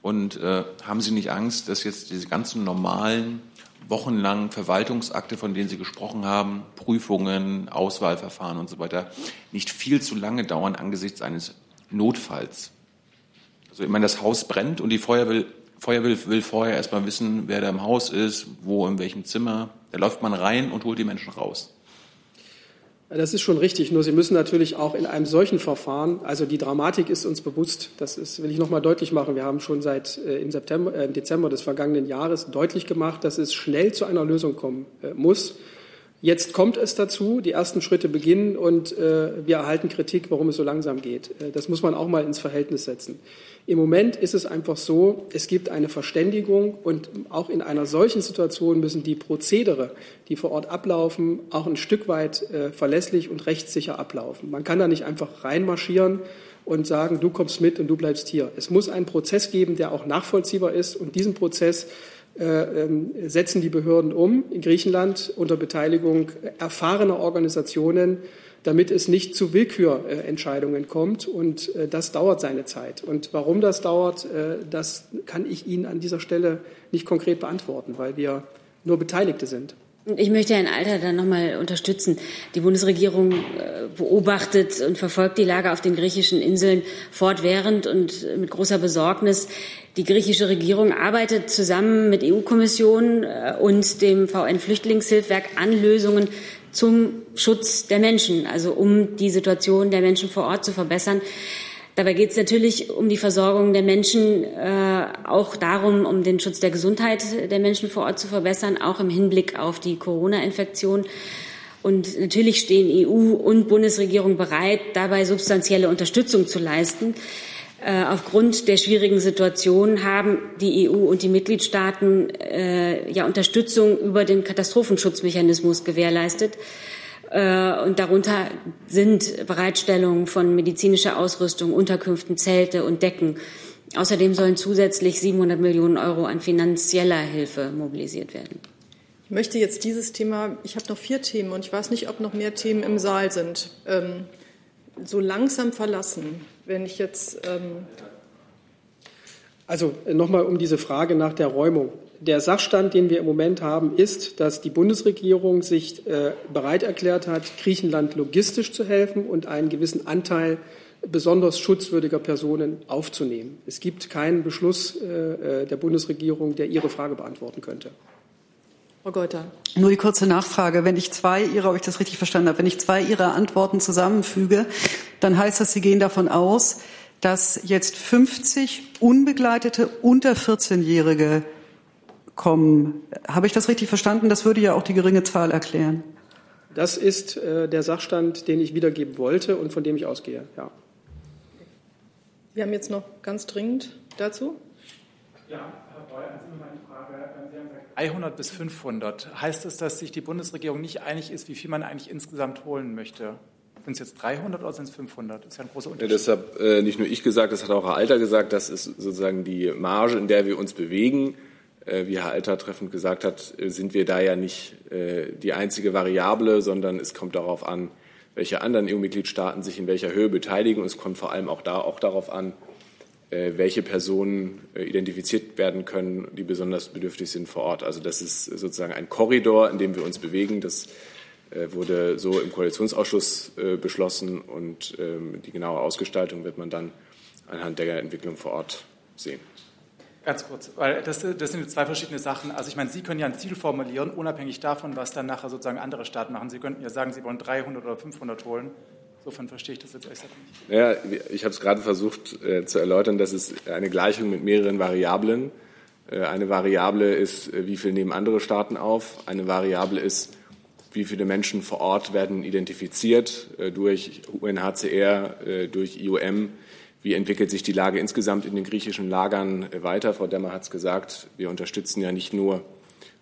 Und äh, haben Sie nicht Angst, dass jetzt diese ganzen normalen, wochenlangen Verwaltungsakte, von denen Sie gesprochen haben, Prüfungen, Auswahlverfahren und so weiter, nicht viel zu lange dauern angesichts eines Notfalls? Also ich meine, das Haus brennt und die Feuerwehr will, Feuerwehr will vorher erstmal wissen, wer da im Haus ist, wo, in welchem Zimmer. Da läuft man rein und holt die Menschen raus. Das ist schon richtig. Nur Sie müssen natürlich auch in einem solchen Verfahren, also die Dramatik ist uns bewusst. Das ist, will ich noch mal deutlich machen. Wir haben schon seit äh, im, September, äh, im Dezember des vergangenen Jahres deutlich gemacht, dass es schnell zu einer Lösung kommen äh, muss. Jetzt kommt es dazu, die ersten Schritte beginnen und äh, wir erhalten Kritik, warum es so langsam geht. Äh, das muss man auch mal ins Verhältnis setzen. Im Moment ist es einfach so, es gibt eine Verständigung und auch in einer solchen Situation müssen die Prozedere, die vor Ort ablaufen, auch ein Stück weit äh, verlässlich und rechtssicher ablaufen. Man kann da nicht einfach reinmarschieren und sagen, du kommst mit und du bleibst hier. Es muss einen Prozess geben, der auch nachvollziehbar ist und diesen Prozess setzen die Behörden um in Griechenland unter Beteiligung erfahrener Organisationen, damit es nicht zu Willkürentscheidungen kommt. Und äh, das dauert seine Zeit. Und warum das dauert, äh, das kann ich Ihnen an dieser Stelle nicht konkret beantworten, weil wir nur Beteiligte sind. Ich möchte Herrn Alter dann nochmal unterstützen. Die Bundesregierung beobachtet und verfolgt die Lage auf den griechischen Inseln fortwährend und mit großer Besorgnis. Die griechische Regierung arbeitet zusammen mit EU-Kommission äh, und dem VN-Flüchtlingshilfswerk an Lösungen zum Schutz der Menschen, also um die Situation der Menschen vor Ort zu verbessern. Dabei geht es natürlich um die Versorgung der Menschen, äh, auch darum, um den Schutz der Gesundheit der Menschen vor Ort zu verbessern, auch im Hinblick auf die Corona-Infektion. Und natürlich stehen EU und Bundesregierung bereit, dabei substanzielle Unterstützung zu leisten. Äh, aufgrund der schwierigen Situation haben die EU und die Mitgliedstaaten äh, ja Unterstützung über den Katastrophenschutzmechanismus gewährleistet. Äh, und darunter sind Bereitstellung von medizinischer Ausrüstung, Unterkünften, Zelte und Decken. Außerdem sollen zusätzlich 700 Millionen Euro an finanzieller Hilfe mobilisiert werden. Ich möchte jetzt dieses Thema, ich habe noch vier Themen und ich weiß nicht, ob noch mehr Themen im Saal sind, ähm, so langsam verlassen wenn ich jetzt. Ähm also nochmal um diese Frage nach der Räumung. Der Sachstand, den wir im Moment haben, ist, dass die Bundesregierung sich äh, bereit erklärt hat, Griechenland logistisch zu helfen und einen gewissen Anteil besonders schutzwürdiger Personen aufzunehmen. Es gibt keinen Beschluss äh, äh der Bundesregierung, der Ihre Frage beantworten könnte. Frau Geuter. Nur die kurze Nachfrage. Wenn ich zwei Ihrer, ob ich das richtig verstanden habe, wenn ich zwei Ihrer Antworten zusammenfüge, dann heißt das, Sie gehen davon aus, dass jetzt 50 unbegleitete unter 14-Jährige kommen. Habe ich das richtig verstanden? Das würde ja auch die geringe Zahl erklären. Das ist äh, der Sachstand, den ich wiedergeben wollte und von dem ich ausgehe. Ja. Wir haben jetzt noch ganz dringend dazu. Ja, Herr Breuer. Sie gesagt, 300 bis 500. Heißt das, dass sich die Bundesregierung nicht einig ist, wie viel man eigentlich insgesamt holen möchte? Sind es jetzt 300 oder sind es 500? Das ist ja ein großer Unterschied. Ja, deshalb äh, nicht nur ich gesagt, das hat auch Herr Alter gesagt, das ist sozusagen die Marge, in der wir uns bewegen. Äh, wie Herr Alter treffend gesagt hat, äh, sind wir da ja nicht äh, die einzige Variable, sondern es kommt darauf an, welche anderen EU-Mitgliedstaaten sich in welcher Höhe beteiligen. Und es kommt vor allem auch, da, auch darauf an, welche Personen äh, identifiziert werden können, die besonders bedürftig sind vor Ort. Also das ist sozusagen ein Korridor, in dem wir uns bewegen. Das äh, wurde so im Koalitionsausschuss beschlossen und ähm, die genaue Ausgestaltung wird man dann anhand der Entwicklung vor Ort sehen. Ganz kurz, weil das, das sind zwei verschiedene Sachen. Also ich meine, Sie können ja ein Ziel formulieren, unabhängig davon, was dann nachher sozusagen andere Staaten machen. Sie könnten ja sagen, Sie wollen 300 oder 500 holen. Insofern verstehe ich das jetzt ehrlich nicht. Ja, ich habe es gerade versucht äh, zu erläutern, das ist eine Gleichung mit mehreren Variablen. Äh, eine Variable ist, äh, wie viel nehmen andere Staaten auf. Eine Variable ist, wie viele Menschen vor Ort werden identifiziert äh, durch UNHCR, äh, durch IOM. Wie entwickelt sich die Lage insgesamt in den griechischen Lagern äh, weiter? Frau Demmer hat es gesagt, wir unterstützen ja nicht nur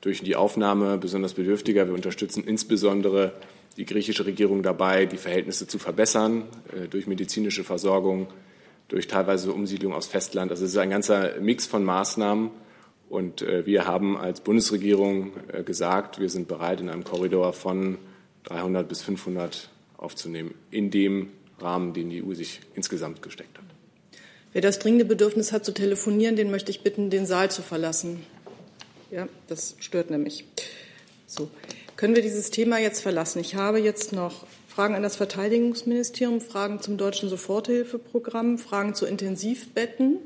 durch die Aufnahme besonders Bedürftiger, wir unterstützen insbesondere die griechische Regierung dabei, die Verhältnisse zu verbessern äh, durch medizinische Versorgung, durch teilweise Umsiedlung aufs Festland. Also es ist ein ganzer Mix von Maßnahmen. Und äh, wir haben als Bundesregierung äh, gesagt, wir sind bereit, in einem Korridor von 300 bis 500 aufzunehmen, in dem Rahmen, den die EU sich insgesamt gesteckt hat. Wer das dringende Bedürfnis hat zu telefonieren, den möchte ich bitten, den Saal zu verlassen. Ja, das stört nämlich. So. Können wir dieses Thema jetzt verlassen? Ich habe jetzt noch Fragen an das Verteidigungsministerium, Fragen zum deutschen Soforthilfeprogramm, Fragen zu Intensivbetten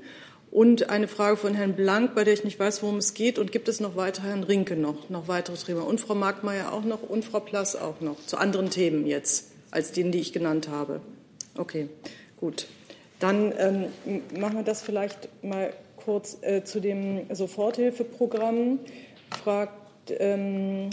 und eine Frage von Herrn Blank, bei der ich nicht weiß, worum es geht. Und gibt es noch weiter Herrn Rinke noch, noch weitere Themen? Und Frau Markmeier auch noch und Frau Plass auch noch zu anderen Themen jetzt. als denen, die ich genannt habe. Okay, gut. Dann ähm, machen wir das vielleicht mal kurz äh, zu dem Soforthilfeprogramm. Fragt, ähm,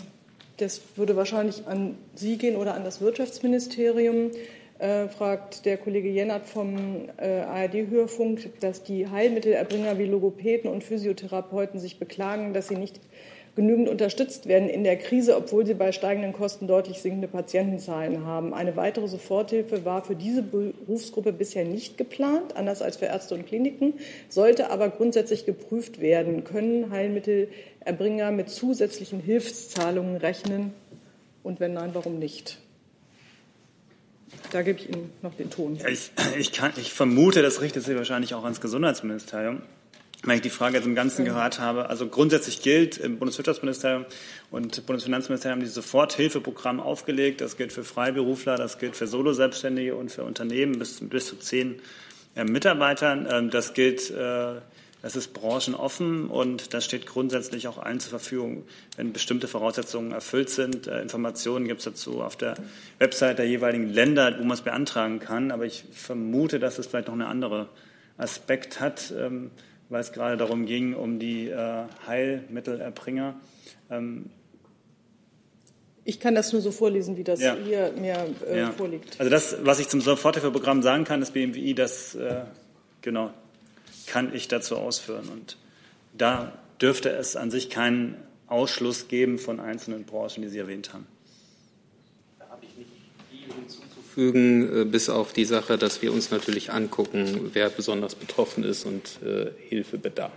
das würde wahrscheinlich an Sie gehen oder an das Wirtschaftsministerium. Äh, fragt der Kollege Jennert vom äh, ARD-Hörfunk, dass die Heilmittelerbringer wie Logopäden und Physiotherapeuten sich beklagen, dass sie nicht genügend unterstützt werden in der Krise, obwohl sie bei steigenden Kosten deutlich sinkende Patientenzahlen haben. Eine weitere Soforthilfe war für diese Berufsgruppe bisher nicht geplant, anders als für Ärzte und Kliniken, sollte aber grundsätzlich geprüft werden. Können Heilmittelerbringer mit zusätzlichen Hilfszahlungen rechnen? Und wenn nein, warum nicht? Da gebe ich Ihnen noch den Ton. Ja, ich, ich, kann, ich vermute, das richtet sich wahrscheinlich auch ans Gesundheitsministerium. Wenn ich die Frage jetzt im Ganzen gehört habe, also grundsätzlich gilt im Bundeswirtschaftsministerium und Bundesfinanzministerium dieses Soforthilfeprogramm aufgelegt. Das gilt für Freiberufler, das gilt für Solo-Selbstständige und für Unternehmen bis, bis zu zehn äh, Mitarbeitern. Ähm, das gilt, äh, das ist branchenoffen und das steht grundsätzlich auch allen zur Verfügung, wenn bestimmte Voraussetzungen erfüllt sind. Äh, Informationen gibt es dazu auf der Website der jeweiligen Länder, wo man es beantragen kann. Aber ich vermute, dass es vielleicht noch einen anderen Aspekt hat. Ähm, weil es gerade darum ging, um die äh, Heilmittelerbringer. Ähm, ich kann das nur so vorlesen, wie das ja. hier mir äh, ja. vorliegt. Also das, was ich zum Soforthilfeprogramm sagen kann, das BMWI, das äh, genau kann ich dazu ausführen. Und da dürfte es an sich keinen Ausschluss geben von einzelnen Branchen, die Sie erwähnt haben. hinzufügen, äh, bis auf die Sache, dass wir uns natürlich angucken, wer besonders betroffen ist und äh, Hilfe bedarf.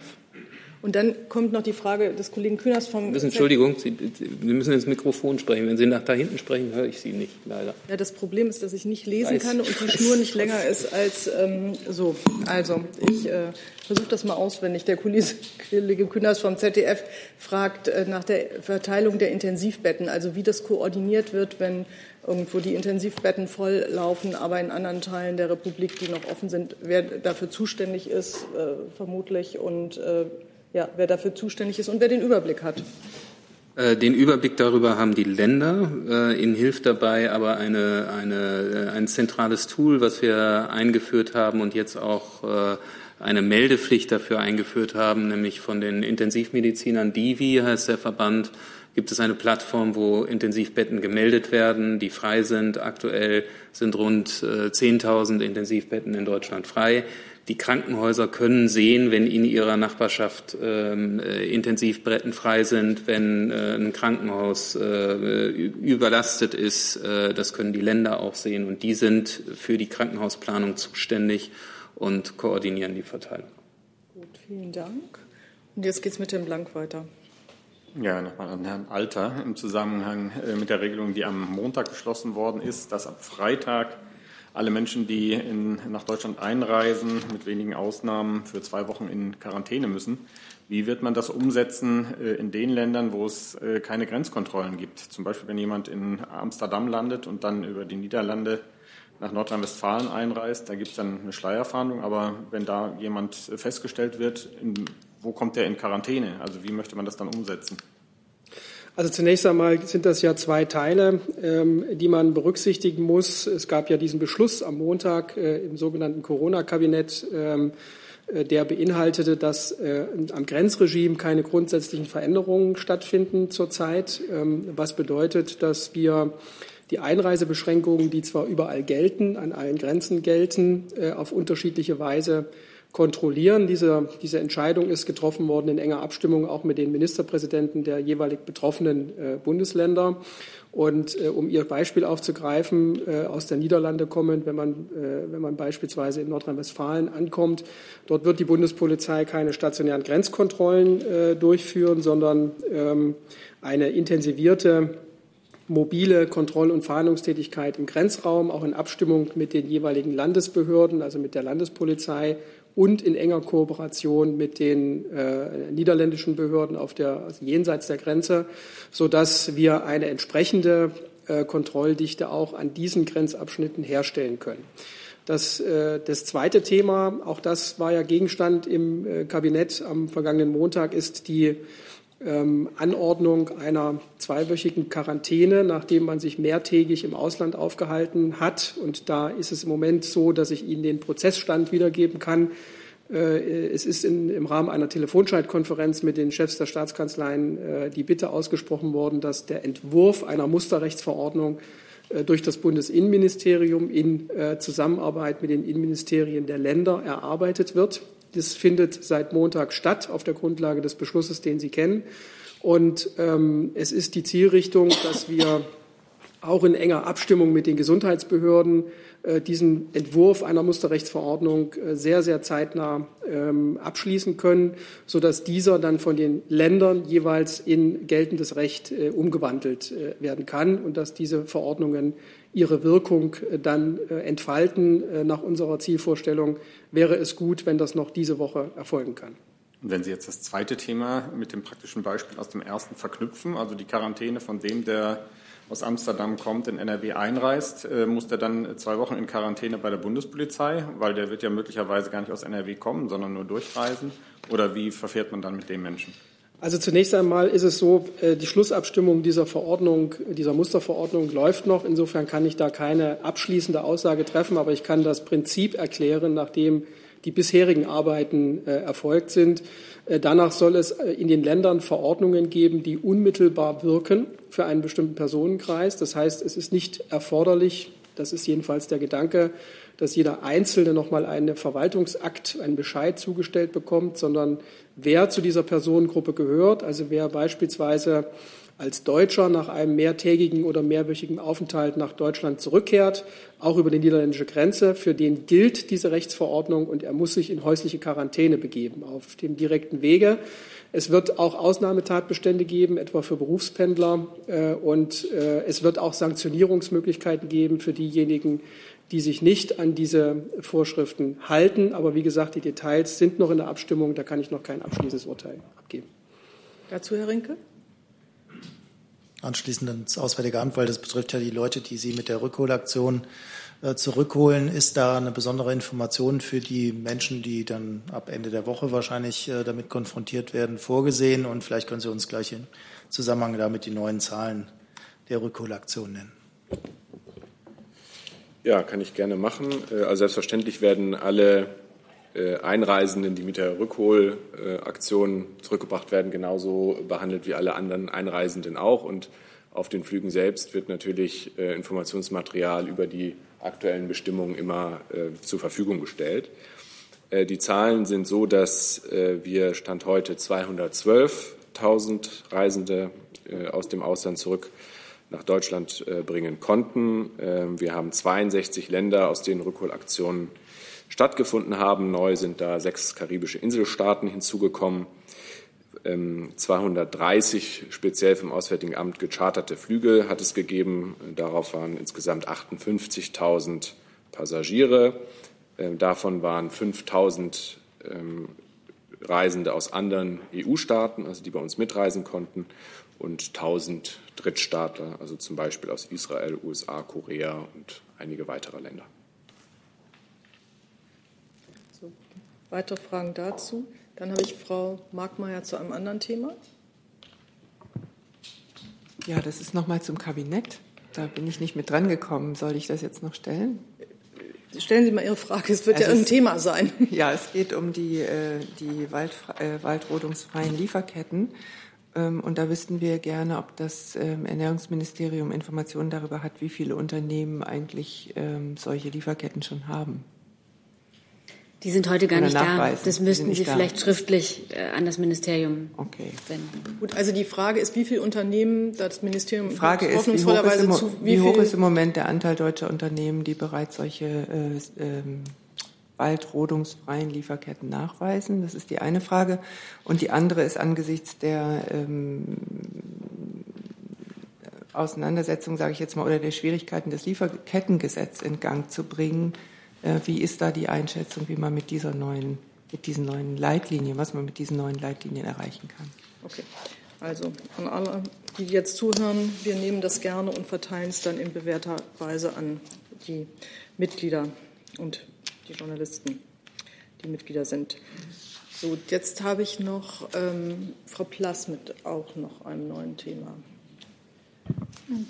Und dann kommt noch die Frage des Kollegen Kühners vom. Müssen, Entschuldigung, Sie, Sie, müssen ins Mikrofon sprechen. Wenn Sie nach da hinten sprechen, höre ich Sie nicht, leider. Ja, das Problem ist, dass ich nicht lesen weiß, kann und die Schnur nicht länger ist als ähm, so. Also, ich äh, versuche das mal auswendig. Der Kollege Kühners vom ZDF fragt äh, nach der Verteilung der Intensivbetten, also wie das koordiniert wird, wenn irgendwo die Intensivbetten voll laufen, aber in anderen Teilen der Republik, die noch offen sind, wer dafür zuständig ist, äh, vermutlich, und äh, ja, wer dafür zuständig ist und wer den Überblick hat. Äh, den Überblick darüber haben die Länder. Äh, Ihnen hilft dabei aber eine, eine, äh, ein zentrales Tool, was wir eingeführt haben und jetzt auch eine Meldepflicht dafür eingeführt haben, nämlich von den Intensivmedizinern Divi heißt der Verband, gibt es eine Plattform, wo Intensivbetten gemeldet werden, die frei sind. Aktuell sind rund 10.000 Intensivbetten in Deutschland frei. Die Krankenhäuser können sehen, wenn in ihrer Nachbarschaft ähm, äh, Intensivbetten frei sind, wenn äh, ein Krankenhaus äh, überlastet ist. Äh, das können die Länder auch sehen. Und die sind für die Krankenhausplanung zuständig und koordinieren die Verteilung. Gut, vielen Dank. Und jetzt geht es mit dem Blank weiter. Ja, nochmal an Herrn Alter im Zusammenhang äh, mit der Regelung, die am Montag beschlossen worden ist, dass ab Freitag alle Menschen, die in, nach Deutschland einreisen, mit wenigen Ausnahmen für zwei Wochen in Quarantäne müssen. Wie wird man das umsetzen äh, in den Ländern, wo es äh, keine Grenzkontrollen gibt? Zum Beispiel, wenn jemand in Amsterdam landet und dann über die Niederlande nach Nordrhein-Westfalen einreist, da gibt es dann eine Schleierfahndung. Aber wenn da jemand festgestellt wird, in, wo kommt der in Quarantäne? Also wie möchte man das dann umsetzen? Also zunächst einmal sind das ja zwei Teile, ähm, die man berücksichtigen muss. Es gab ja diesen Beschluss am Montag äh, im sogenannten Corona-Kabinett, ähm, äh, der beinhaltete, dass äh, am Grenzregime keine grundsätzlichen Veränderungen stattfinden zurzeit, ähm, was bedeutet, dass wir die Einreisebeschränkungen, die zwar überall gelten, an allen Grenzen gelten, auf unterschiedliche Weise kontrollieren. Diese, diese Entscheidung ist getroffen worden in enger Abstimmung auch mit den Ministerpräsidenten der jeweilig betroffenen äh, Bundesländer. Und äh, um Ihr Beispiel aufzugreifen, äh, aus der Niederlande kommend, wenn man, äh, wenn man beispielsweise in Nordrhein-Westfalen ankommt, dort wird die Bundespolizei keine stationären Grenzkontrollen äh, durchführen, sondern ähm, eine intensivierte mobile Kontroll- und Fahndungstätigkeit im Grenzraum, auch in Abstimmung mit den jeweiligen Landesbehörden, also mit der Landespolizei und in enger Kooperation mit den äh, niederländischen Behörden auf der also jenseits der Grenze, so dass wir eine entsprechende äh, Kontrolldichte auch an diesen Grenzabschnitten herstellen können. Das, äh, das zweite Thema, auch das war ja Gegenstand im äh, Kabinett am vergangenen Montag, ist die Anordnung einer zweiwöchigen Quarantäne, nachdem man sich mehrtägig im Ausland aufgehalten hat. Und da ist es im Moment so, dass ich Ihnen den Prozessstand wiedergeben kann. Äh, es ist in, im Rahmen einer Telefonschaltkonferenz mit den Chefs der Staatskanzleien äh, die Bitte ausgesprochen worden, dass der Entwurf einer Musterrechtsverordnung äh, durch das Bundesinnenministerium in Zusammenarbeit mit den Innenministerien der Länder erarbeitet wird. Das findet seit Montag statt auf der Grundlage des Beschlusses, den Sie kennen. Und ähm, es ist die Zielrichtung, dass wir auch in enger Abstimmung mit den Gesundheitsbehörden äh, diesen Entwurf einer Musterrechtsverordnung äh, sehr, sehr zeitnah ähm, abschließen können, sodass dieser dann von den Ländern jeweils in geltendes Recht äh, umgewandelt äh, werden kann und dass diese Verordnungen ihre Wirkung äh, dann äh, entfalten. Äh, nach unserer Zielvorstellung wäre es gut, wenn das noch diese Woche erfolgen kann. Und wenn Sie jetzt das zweite Thema mit dem praktischen Beispiel aus dem ersten verknüpfen, also die Quarantäne von dem, der aus Amsterdam kommt, in NRW einreist, muss der dann zwei Wochen in Quarantäne bei der Bundespolizei, weil der wird ja möglicherweise gar nicht aus NRW kommen, sondern nur durchreisen? Oder wie verfährt man dann mit dem Menschen? Also zunächst einmal ist es so, äh, die Schlussabstimmung dieser Verordnung, dieser Musterverordnung läuft noch. Insofern kann ich da keine abschließende Aussage treffen, aber ich kann das Prinzip erklären, nachdem die bisherigen Arbeiten äh, erfolgt sind. Äh, danach soll es in den Ländern Verordnungen geben, die unmittelbar wirken für einen bestimmten Personenkreis. Das heißt, es ist nicht erforderlich, das ist jedenfalls der Gedanke, dass jeder Einzelne nochmal einen Verwaltungsakt, einen Bescheid zugestellt bekommt, sondern wer zu dieser Personengruppe gehört, also wer beispielsweise als Deutscher nach einem mehrtägigen oder mehrwöchigen Aufenthalt nach Deutschland zurückkehrt, auch über die niederländische Grenze, für den gilt diese Rechtsverordnung und er muss sich in häusliche Quarantäne begeben auf dem direkten Wege. Es wird auch Ausnahmetatbestände geben, etwa für Berufspendler, äh, und äh, es wird auch Sanktionierungsmöglichkeiten geben für diejenigen, die sich nicht an diese Vorschriften halten. Aber wie gesagt, die Details sind noch in der Abstimmung. Da kann ich noch kein abschließendes Urteil abgeben. Dazu, Herr Rinke? Anschließend ins Auswärtige Amt, weil das betrifft ja die Leute, die Sie mit der Rückholaktion äh, zurückholen. Ist da eine besondere Information für die Menschen, die dann ab Ende der Woche wahrscheinlich äh, damit konfrontiert werden, vorgesehen? Und vielleicht können Sie uns gleich im Zusammenhang damit die neuen Zahlen der Rückholaktion nennen. Ja, kann ich gerne machen. Äh, also selbstverständlich werden alle äh, Einreisenden, die mit der Rückholaktion zurückgebracht werden, genauso behandelt wie alle anderen Einreisenden auch. Und auf den Flügen selbst wird natürlich äh, Informationsmaterial über die aktuellen Bestimmungen immer zur Verfügung gestellt. Die Zahlen sind so, dass wir Stand heute 212.000 Reisende aus dem Ausland zurück nach Deutschland äh, bringen konnten. Ähm, wir haben 62 Länder, aus denen Rückholaktionen stattgefunden haben. Neu sind da sechs karibische Inselstaaten hinzugekommen. 230 ähm, speziell vom Auswärtigen Amt gecharterte Flüge hat es gegeben. Darauf waren insgesamt 58.000 Passagiere. Ähm, davon waren 5.000 Reisende aus anderen EU-Staaten, also die bei uns mitreisen konnten, und 1000 Drittstaatler, also zum Beispiel aus Israel, USA, Korea und einige weitere Länder. So, weitere Fragen dazu? Dann habe ich Frau Markmeier zu einem anderen Thema. Ja, das ist nochmal zum Kabinett. Da bin ich nicht mit dran gekommen. Soll ich das jetzt noch stellen? Stellen Sie mal Ihre Frage, es wird also ja ein Thema sein. Ja, es geht um die, äh, die Wald, äh, waldrodungsfreien Lieferketten. Ähm, und da wüssten wir gerne, ob das ähm, Ernährungsministerium Informationen darüber hat, wie viele Unternehmen eigentlich ähm, solche Lieferketten schon haben. Die sind heute gar nicht da. Das müssten Sie vielleicht da. schriftlich äh, an das Ministerium okay. senden. Gut, also die Frage ist, wie viele Unternehmen das Ministerium die Frage ist, wie hoch ist, im, zu, wie, wie hoch ist im Moment der Anteil deutscher Unternehmen, die bereits solche äh, äh, waldrodungsfreien Lieferketten nachweisen? Das ist die eine Frage. Und die andere ist angesichts der ähm, Auseinandersetzung, sage ich jetzt mal, oder der Schwierigkeiten des Lieferkettengesetzes in Gang zu bringen. Äh, wie ist da die Einschätzung, wie man mit dieser neuen, mit diesen neuen Leitlinien, was man mit diesen neuen Leitlinien erreichen kann? Okay. Also an alle, die jetzt zuhören, wir nehmen das gerne und verteilen es dann in bewährter Weise an die Mitglieder und die Journalisten. die Mitglieder sind. So, jetzt habe ich noch ähm, Frau Plass mit auch noch einem neuen Thema.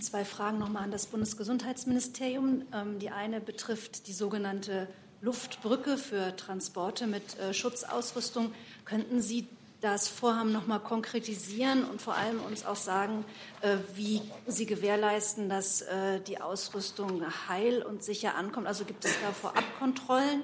Zwei Fragen nochmal an das Bundesgesundheitsministerium. Ähm, die eine betrifft die sogenannte Luftbrücke für Transporte mit äh, Schutzausrüstung. Könnten Sie das Vorhaben noch mal konkretisieren und vor allem uns auch sagen, äh, wie Sie gewährleisten, dass äh, die Ausrüstung heil und sicher ankommt? Also gibt es da Vorabkontrollen?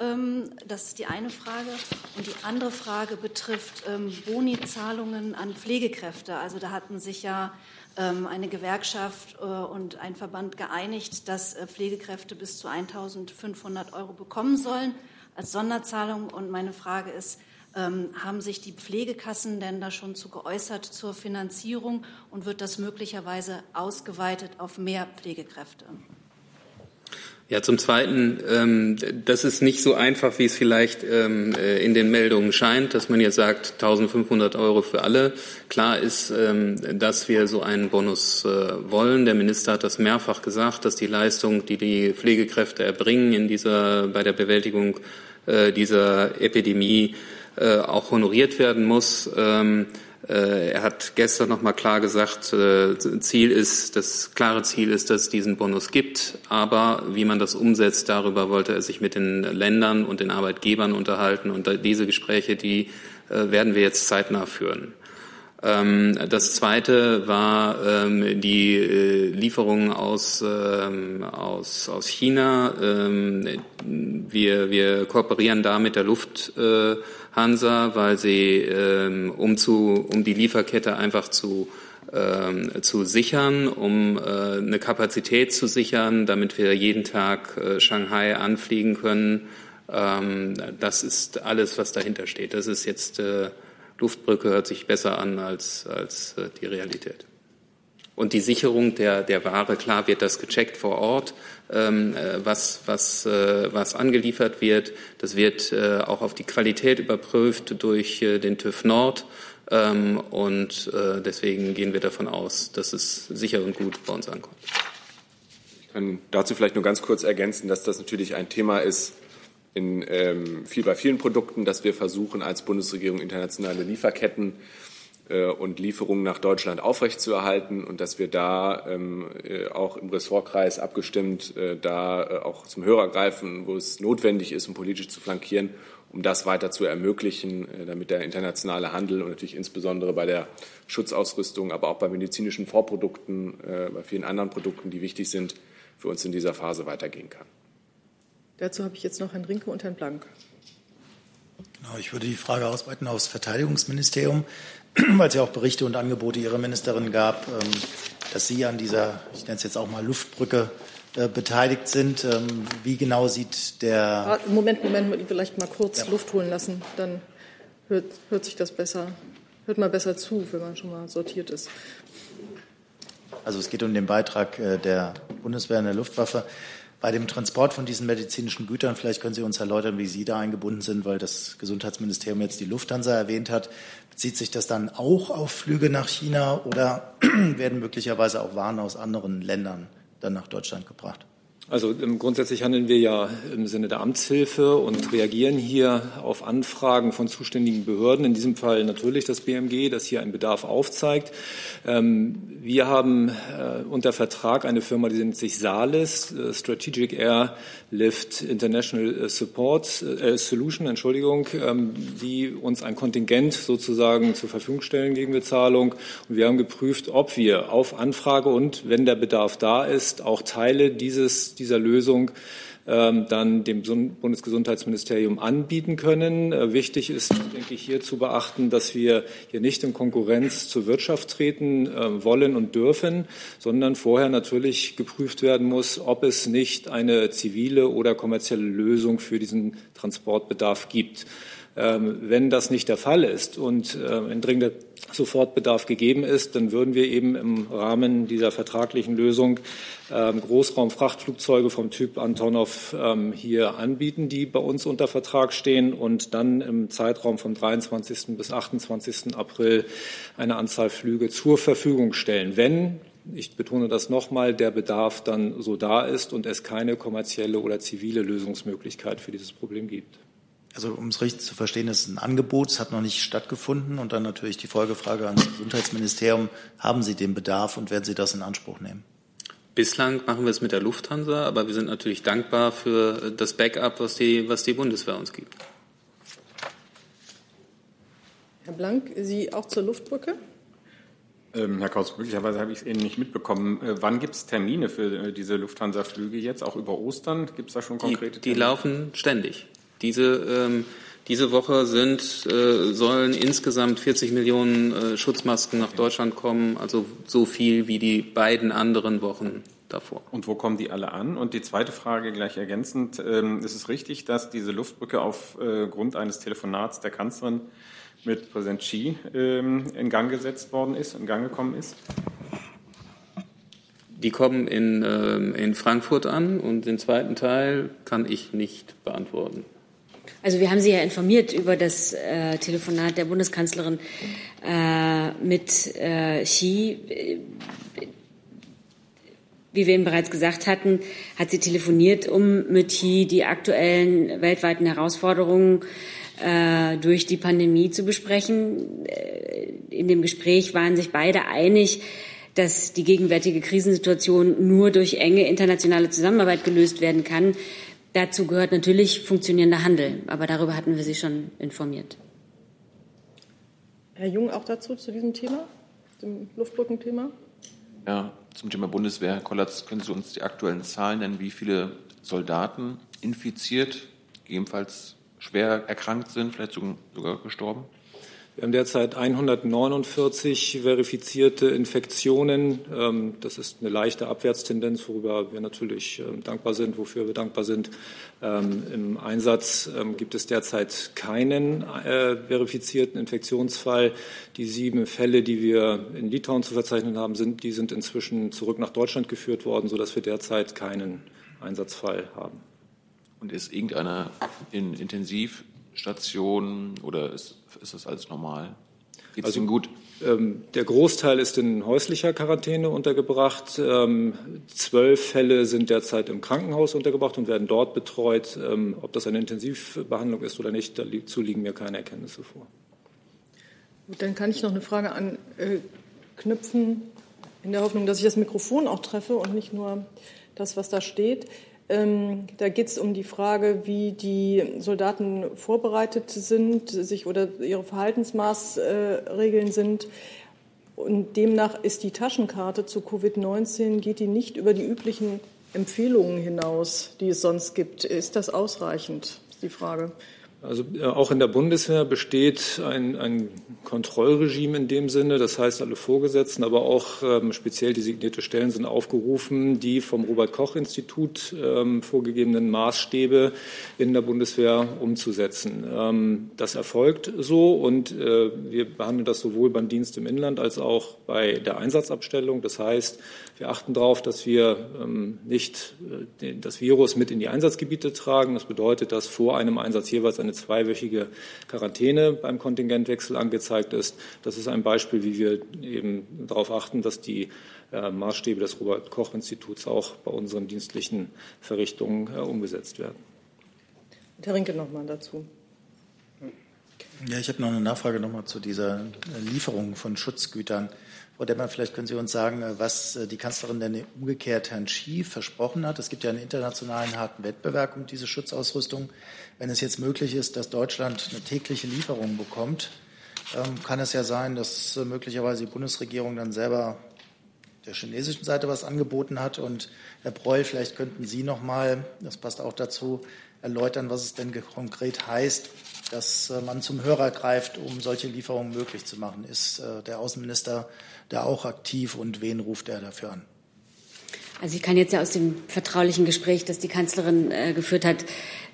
Ähm, das ist die eine Frage. Und die andere Frage betrifft ähm, Bonizahlungen an Pflegekräfte. Also da hatten sich ja ähm, eine Gewerkschaft äh, und ein Verband geeinigt, dass Pflegekräfte bis zu 1.500 Euro bekommen sollen als Sonderzahlung. Und meine Frage ist, haben sich die Pflegekassen denn da schon zu geäußert zur Finanzierung und wird das möglicherweise ausgeweitet auf mehr Pflegekräfte? Ja, zum Zweiten, ähm, das ist nicht so einfach, wie es vielleicht ähm, äh, in den Meldungen scheint, dass man jetzt sagt 1500 Euro für alle. Klar ist, ähm, dass wir so einen Bonus äh, wollen. Der Minister hat das mehrfach gesagt, dass die Leistung, die die Pflegekräfte erbringen in dieser, bei der Bewältigung äh, dieser Epidemie, äh, auch honoriert werden muss. Ähm, äh, er hat gestern noch mal klar gesagt, äh, Ziel ist, das klare Ziel ist, dass es diesen Bonus gibt. Aber wie man das umsetzt, darüber wollte er sich mit den Ländern und den Arbeitgebern unterhalten. Und diese Gespräche, die äh, werden wir jetzt zeitnah führen. Ähm, das zweite war ähm, die Lieferung aus, ähm, aus, aus China. Wir, wir kooperieren da mit der Luft Hansa, weil sie, ähm, um, zu, um die Lieferkette einfach zu, ähm, zu sichern, um äh, eine Kapazität zu sichern, damit wir jeden Tag äh, Shanghai anfliegen können. Ähm, das ist alles, was dahinter steht. Das ist jetzt äh, Luftbrücke, hört sich besser an als, als äh, die Realität. Und die Sicherung der, der Ware, klar wird das gecheckt vor Ort, was, was, äh, was angeliefert wird. Das wird äh, auch auf die Qualität überprüft durch äh, den TÜV Nord. Ähm, und äh, deswegen gehen wir davon aus, dass es sicher und gut bei uns ankommt. Ich kann dazu vielleicht nur ganz kurz ergänzen, dass das natürlich ein Thema ist, in, ähm, viel, bei vielen Produkten, dass wir versuchen, als Bundesregierung internationale Lieferketten äh, und Lieferungen nach Deutschland aufrechtzuerhalten und dass wir da ähm, äh, auch im Ressortkreis abgestimmt äh, da auch zum Hörer greifen, wo es notwendig ist, um politisch zu flankieren, um das weiter zu ermöglichen, damit der internationale Handel und natürlich insbesondere bei der Schutzausrüstung, aber auch bei medizinischen Vorprodukten, bei vielen anderen Produkten, die wichtig sind, für uns in dieser Phase weitergehen kann. Dazu habe ich jetzt noch Herrn Rinke und Herrn Blank. Genau, ich würde die Frage ausweiten aufs Verteidigungsministerium. weil es ja auch Berichte und Angebote Ihrer Ministerin gab, ähm, dass Sie an dieser, ich nenne es jetzt auch mal Luftbrücke, äh, beteiligt sind. Ähm, wie genau sieht der. Ah, Moment, Moment, vielleicht mal kurz ja. Luft holen lassen, dann hört, hört sich das besser, hört mal besser zu, wenn man schon mal sortiert ist. Also es geht um den Beitrag äh, der Bundeswehr in der Luftwaffe. Bei dem Transport von diesen medizinischen Gütern, vielleicht können Sie uns erläutern, wie Sie da eingebunden sind, weil das Gesundheitsministerium jetzt die Lufthansa erwähnt hat. Bezieht sich das dann auch auf Flüge nach China oder werden möglicherweise auch Waren aus anderen Ländern dann nach Deutschland gebracht? Also ähm, grundsätzlich handeln wir ja im Sinne der Amtshilfe und reagieren hier auf Anfragen von zuständigen Behörden, in diesem Fall natürlich das BMG, das hier einen Bedarf aufzeigt. Ähm, wir haben äh, unter Vertrag eine Firma, die nennt sich Salis, äh, Strategic Air Lift International Support äh, Solution, Entschuldigung, ähm, die uns ein Kontingent sozusagen zur Verfügung stellen gegen Bezahlung. Und wir haben geprüft, ob wir auf Anfrage und wenn der Bedarf da ist, auch Teile dieses dieser Lösung ähm, dann dem Bundesgesundheitsministerium anbieten können. Äh, wichtig ist, denke ich, hier zu beachten, dass wir hier nicht in Konkurrenz zur Wirtschaft treten äh, wollen und dürfen, sondern vorher natürlich geprüft werden muss, ob es nicht eine zivile oder kommerzielle Lösung für diesen Transportbedarf gibt. Ähm, wenn das nicht der Fall ist und ein dringender Sofortbedarf gegeben ist, dann würden wir eben im Rahmen dieser vertraglichen Lösung ähm, Großraumfrachtflugzeuge vom Typ Antonov ähm, hier anbieten, die bei uns unter Vertrag stehen und dann im Zeitraum vom 23. bis 28. April eine Anzahl Flüge zur Verfügung stellen. Wenn ich betone das nochmal, der Bedarf dann so da ist und es keine kommerzielle oder zivile Lösungsmöglichkeit für dieses Problem gibt. Also um es richtig zu verstehen, ist ein Angebot, es hat noch nicht stattgefunden. Und dann natürlich die Folgefrage ans Gesundheitsministerium, haben Sie den Bedarf und werden Sie das in Anspruch nehmen? Bislang machen wir es mit der Lufthansa, aber wir sind natürlich dankbar für das Backup, was die, was die Bundeswehr uns gibt. Herr Blank, Sie auch zur Luftbrücke? Ähm, Herr Kautz, möglicherweise habe ich es eben nicht mitbekommen. Äh, wann gibt es Termine für äh, diese Lufthansa-Flüge jetzt, auch über Ostern? Gibt es da schon konkrete Termine? Die, die laufen ständig. Diese, ähm, diese Woche sind, äh, sollen insgesamt 40 Millionen äh, Schutzmasken nach Deutschland kommen, also so viel wie die beiden anderen Wochen davor. Und wo kommen die alle an? Und die zweite Frage gleich ergänzend. Ähm, ist es richtig, dass diese Luftbrücke aufgrund äh, eines Telefonats der Kanzlerin mit Präsident Xi ähm, in Gang gesetzt worden ist, in Gang gekommen ist? Die kommen in, ähm, in Frankfurt an und den zweiten Teil kann ich nicht beantworten. Also wir haben Sie ja informiert über das äh, Telefonat der Bundeskanzlerin äh, mit äh, Xi. Wie wir Ihnen bereits gesagt hatten, hat sie telefoniert, um mit Xi die aktuellen weltweiten Herausforderungen äh, durch die Pandemie zu besprechen. Äh, in dem Gespräch waren sich beide einig, dass die gegenwärtige Krisensituation nur durch enge internationale Zusammenarbeit gelöst werden kann. Dazu gehört natürlich funktionierender Handel, aber darüber hatten wir Sie schon informiert. Herr Jung, auch dazu, zu diesem Thema, dem Luftbrückenthema? Ja, zum Thema Bundeswehr, Herr Kollatz, können Sie uns die aktuellen Zahlen nennen, wie viele Soldaten infiziert, gegebenenfalls schwer erkrankt sind, vielleicht sogar gestorben? Wir haben derzeit 149 verifizierte Infektionen. Ähm, das ist eine leichte Abwärtstendenz, worüber wir natürlich ähm, dankbar sind, wofür wir dankbar sind. Ähm, Im Einsatz gibt es derzeit keinen äh, verifizierten Infektionsfall. Die sieben Fälle, die wir in Litauen zu verzeichnen haben, sind, die sind inzwischen zurück nach Deutschland geführt worden, sodass wir derzeit keinen Einsatzfall haben. Und ist irgendeiner in Intensiv Stationen oder ist, ist das alles normal? Geht's also, Ihnen gut? Ähm, der Großteil ist in häuslicher Quarantäne untergebracht. Ähm, zwölf Fälle sind derzeit im Krankenhaus untergebracht und werden dort betreut. Ähm, ob das eine Intensivbehandlung ist oder nicht, dazu liegen mir keine Erkenntnisse vor. Gut, dann kann ich noch eine Frage anknüpfen, äh, in der Hoffnung, dass ich das Mikrofon auch treffe und nicht nur das, was da steht. Ähm, da geht es um die Frage, wie die Soldaten vorbereitet sind, sich oder ihre Verhaltensmaßregeln sind. Und demnach ist die Taschenkarte zu Covid-19 geht die nicht über die üblichen Empfehlungen hinaus, die es sonst gibt. Ist das ausreichend? Ist die Frage. Also äh, auch in der Bundeswehr besteht ein, ein Kontrollregime in dem Sinne. Das heißt, alle Vorgesetzten, aber auch ähm, speziell designierte Stellen sind aufgerufen, die vom Robert-Koch-Institut ähm, vorgegebenen Maßstäbe in der Bundeswehr umzusetzen. Ähm, das erfolgt so und äh, wir behandeln das sowohl beim Dienst im Inland als auch bei der Einsatzabstellung. Das heißt, wir achten darauf, dass wir ähm, nicht äh, das Virus mit in die Einsatzgebiete tragen. Das bedeutet, dass vor einem Einsatz jeweils eine zweiwöchige Quarantäne beim Kontingentwechsel angezeigt ist. Das ist ein Beispiel, wie wir eben darauf achten, dass die äh, Maßstäbe des Robert Koch Instituts auch bei unseren dienstlichen Verrichtungen äh, umgesetzt werden. Herr Rinke noch mal dazu. Ja, ich habe noch eine Nachfrage noch mal zu dieser Lieferung von Schutzgütern. Frau Demmer, vielleicht können Sie uns sagen, äh, was äh, die Kanzlerin denn umgekehrt Herrn Xi versprochen hat. Es gibt ja einen internationalen harten Wettbewerb um diese Schutzausrüstung. Wenn es jetzt möglich ist, dass Deutschland eine tägliche Lieferung bekommt, ähm, kann es ja sein, dass äh, möglicherweise die Bundesregierung dann selber der chinesischen Seite was angeboten hat. Und Herr Breul, vielleicht könnten Sie noch mal, das passt auch dazu, erläutern, was es denn konkret heißt, dass man zum Hörer greift, um solche Lieferungen möglich zu machen. Ist der Außenminister da auch aktiv und wen ruft er dafür an? Also ich kann jetzt ja aus dem vertraulichen Gespräch, das die Kanzlerin äh, geführt hat,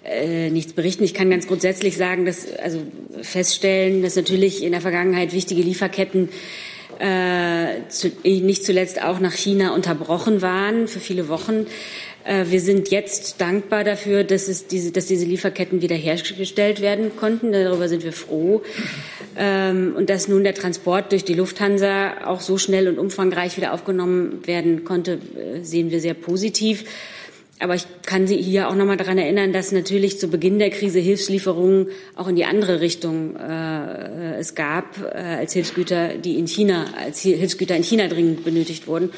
äh, nichts berichten. Ich kann ganz grundsätzlich sagen, dass also feststellen, dass natürlich in der Vergangenheit wichtige Lieferketten äh, zu, nicht zuletzt auch nach China unterbrochen waren für viele Wochen. Äh, wir sind jetzt dankbar dafür, dass, es diese, dass diese Lieferketten wiederhergestellt werden konnten. Darüber sind wir froh. Ähm, und dass nun der Transport durch die Lufthansa auch so schnell und umfangreich wieder aufgenommen werden konnte, äh, sehen wir sehr positiv. Aber ich kann Sie hier auch noch mal daran erinnern, dass natürlich zu Beginn der Krise Hilfslieferungen auch in die andere Richtung äh, es gab, äh, als Hilfsgüter, die in China, als Hilfsgüter in China dringend benötigt wurden.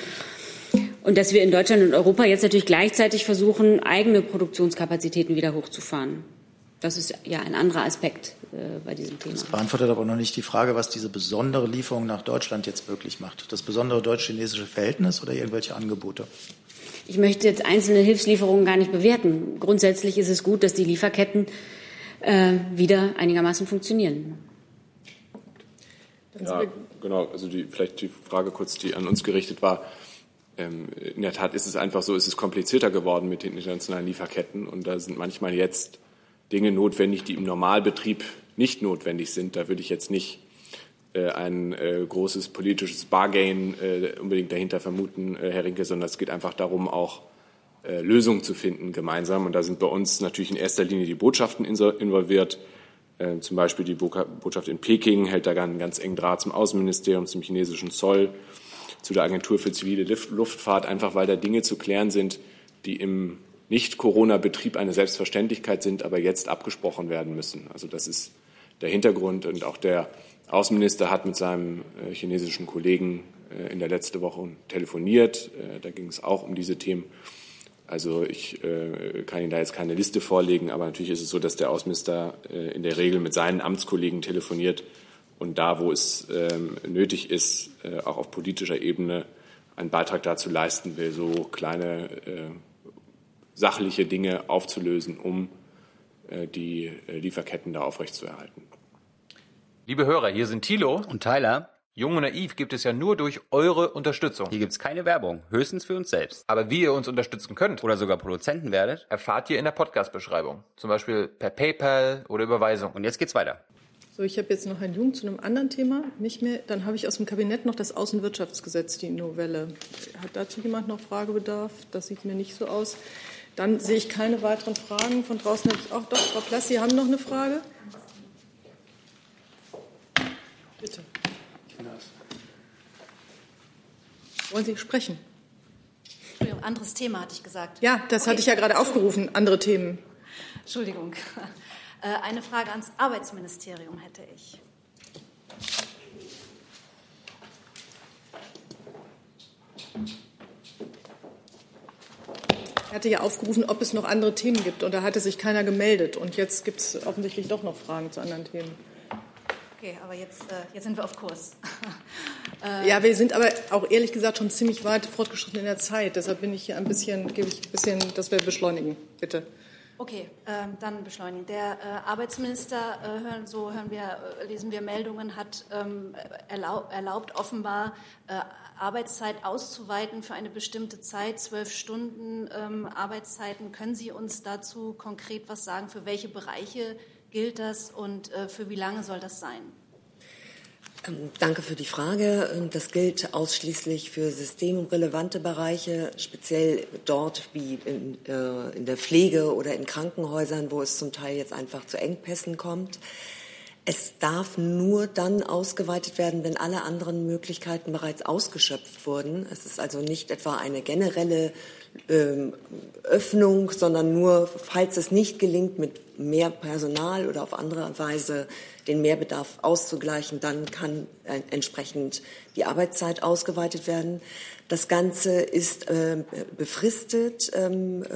Und dass wir in Deutschland und Europa jetzt natürlich gleichzeitig versuchen, eigene Produktionskapazitäten wieder hochzufahren. Das ist ja ein anderer Aspekt äh, bei diesem Thema. Das beantwortet aber noch nicht die Frage, was diese besondere Lieferung nach Deutschland jetzt wirklich macht. Das besondere deutsch-chinesische Verhältnis oder irgendwelche Angebote? Ich möchte jetzt einzelne Hilfslieferungen gar nicht bewerten. Grundsätzlich ist es gut, dass die Lieferketten äh, wieder einigermaßen funktionieren. Ja, genau. Also die, vielleicht die Frage kurz, die an uns gerichtet war. Ähm, in der Tat ist es einfach so, es ist komplizierter geworden mit den internationalen Lieferketten und da sind manchmal jetzt Dinge notwendig, die im Normalbetrieb nicht notwendig sind. Da würde ich jetzt nicht äh, ein äh, großes politisches Bargain äh, unbedingt dahinter vermuten, Herr Rinke, sondern es geht einfach darum, auch Lösungen zu finden gemeinsam. Und da sind bei uns natürlich in erster Linie die Botschaften involviert. Zum Beispiel die Botschaft in Peking hält da einen ganz engen Draht zum Außenministerium, zum chinesischen Zoll, zu der Agentur für zivile Luftfahrt, einfach weil da Dinge zu klären sind, die im Nicht-Corona-Betrieb eine Selbstverständlichkeit sind, aber jetzt abgesprochen werden müssen. Also das ist der Hintergrund und auch der Außenminister hat mit seinem äh, chinesischen Kollegen äh, in der letzten Woche telefoniert. Äh, da ging es auch um diese Themen. Also ich kann Ihnen da jetzt keine Liste vorlegen, aber natürlich ist es so, dass der Außenminister in der Regel mit seinen Amtskollegen telefoniert und da, wo es ähm, nötig ist, auch auf politischer Ebene einen Beitrag dazu leisten will, so kleine sachliche Dinge aufzulösen, um die Lieferketten da aufrechtzuerhalten. Liebe Hörer, hier sind Thilo und Tyler. Jung und Naiv gibt es ja nur durch eure Unterstützung. Hier gibt es keine Werbung, höchstens für uns selbst. Aber wie ihr uns unterstützen könnt oder sogar Produzenten werdet, erfahrt ihr in der Podcast-Beschreibung. Zum Beispiel per PayPal oder Überweisung. Und jetzt geht's weiter. So, ich habe jetzt noch Herrn Jung zu einem anderen Thema. Nicht mehr. Dann habe ich aus dem Kabinett noch das Außenwirtschaftsgesetz, die Novelle. Hat dazu jemand noch Fragebedarf? Das sieht mir nicht so aus. Dann sehe ich keine weiteren Fragen. Von draußen habe ich auch doch. Frau Plass, Sie haben noch eine Frage? Bitte. Wollen Sie sprechen? Entschuldigung, anderes Thema hatte ich gesagt. Ja, das okay. hatte ich ja gerade aufgerufen, andere Themen. Entschuldigung. Äh, eine Frage ans Arbeitsministerium hätte ich. Er hatte ja aufgerufen, ob es noch andere Themen gibt, und da hatte sich keiner gemeldet. Und jetzt gibt es offensichtlich doch noch Fragen zu anderen Themen. Okay, aber jetzt, äh, jetzt sind wir auf Kurs. äh, ja, wir sind aber auch ehrlich gesagt schon ziemlich weit fortgeschritten in der Zeit. Deshalb bin ich hier ein bisschen, gebe ich ein bisschen, dass wir beschleunigen, bitte. Okay, äh, dann beschleunigen. Der äh, Arbeitsminister, äh, hören, so hören wir, äh, lesen wir Meldungen, hat ähm, erlaub, erlaubt, offenbar Arbeitszeit auszuweiten für eine bestimmte Zeit, zwölf Stunden ähm, Arbeitszeiten. Können Sie uns dazu konkret was sagen, für welche Bereiche gilt das und äh, für wie lange soll das sein? Ähm, danke für die Frage. Ähm, das gilt ausschließlich für systemrelevante Bereiche, speziell dort wie in, äh, in, der Pflege oder in Krankenhäusern, wo es zum Teil jetzt einfach zu Engpässen kommt. Es darf nur dann ausgeweitet werden, wenn alle anderen Möglichkeiten bereits ausgeschöpft wurden. Es ist also nicht etwa eine generelle ähm, Öffnung, sondern nur, falls es nicht gelingt, mit mehr Personal oder auf andere Weise den Mehrbedarf auszugleichen, dann kann äh, entsprechend die Arbeitszeit ausgeweitet werden. Das Ganze ist äh, befristet ähm, äh,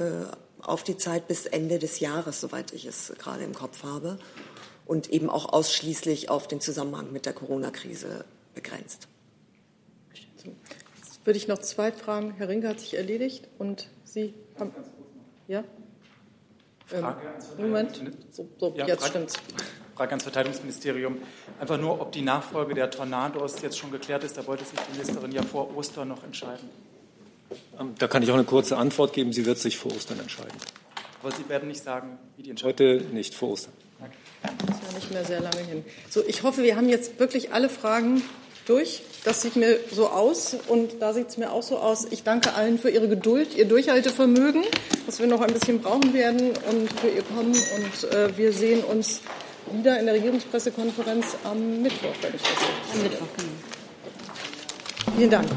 auf die Zeit bis Ende des Jahres, soweit ich es gerade im Kopf habe, und eben auch ausschließlich auf den Zusammenhang mit der Corona-Krise begrenzt würde ich noch zwei Fragen. Herr Rinke hat sich erledigt und Sie haben. Ja? Ähm, Moment. So, so ja, jetzt Frage, stimmt's. Frage ans Verteidigungsministerium. Einfach nur, ob die Nachfolge der Tornados jetzt schon geklärt ist. Da wollte sich die Ministerin ja vor Ostern noch entscheiden. Ähm, da kann ich auch eine kurze Antwort geben. Sie wird sich vor Ostern entscheiden. Aber Sie werden nicht sagen, wie die Entscheidung Heute nicht vor Ostern. Das ist ja nicht mehr sehr lange hin. So, ich hoffe, wir haben jetzt wirklich alle Fragen durch. Das sieht mir so aus und da sieht es mir auch so aus. Ich danke allen für Ihre Geduld, Ihr Durchhaltevermögen, was wir noch ein bisschen brauchen werden und für Ihr Kommen. Und äh, wir sehen uns wieder in der Regierungspressekonferenz am Mittwoch, wenn ich das. Am Mittwoch. Vielen Dank.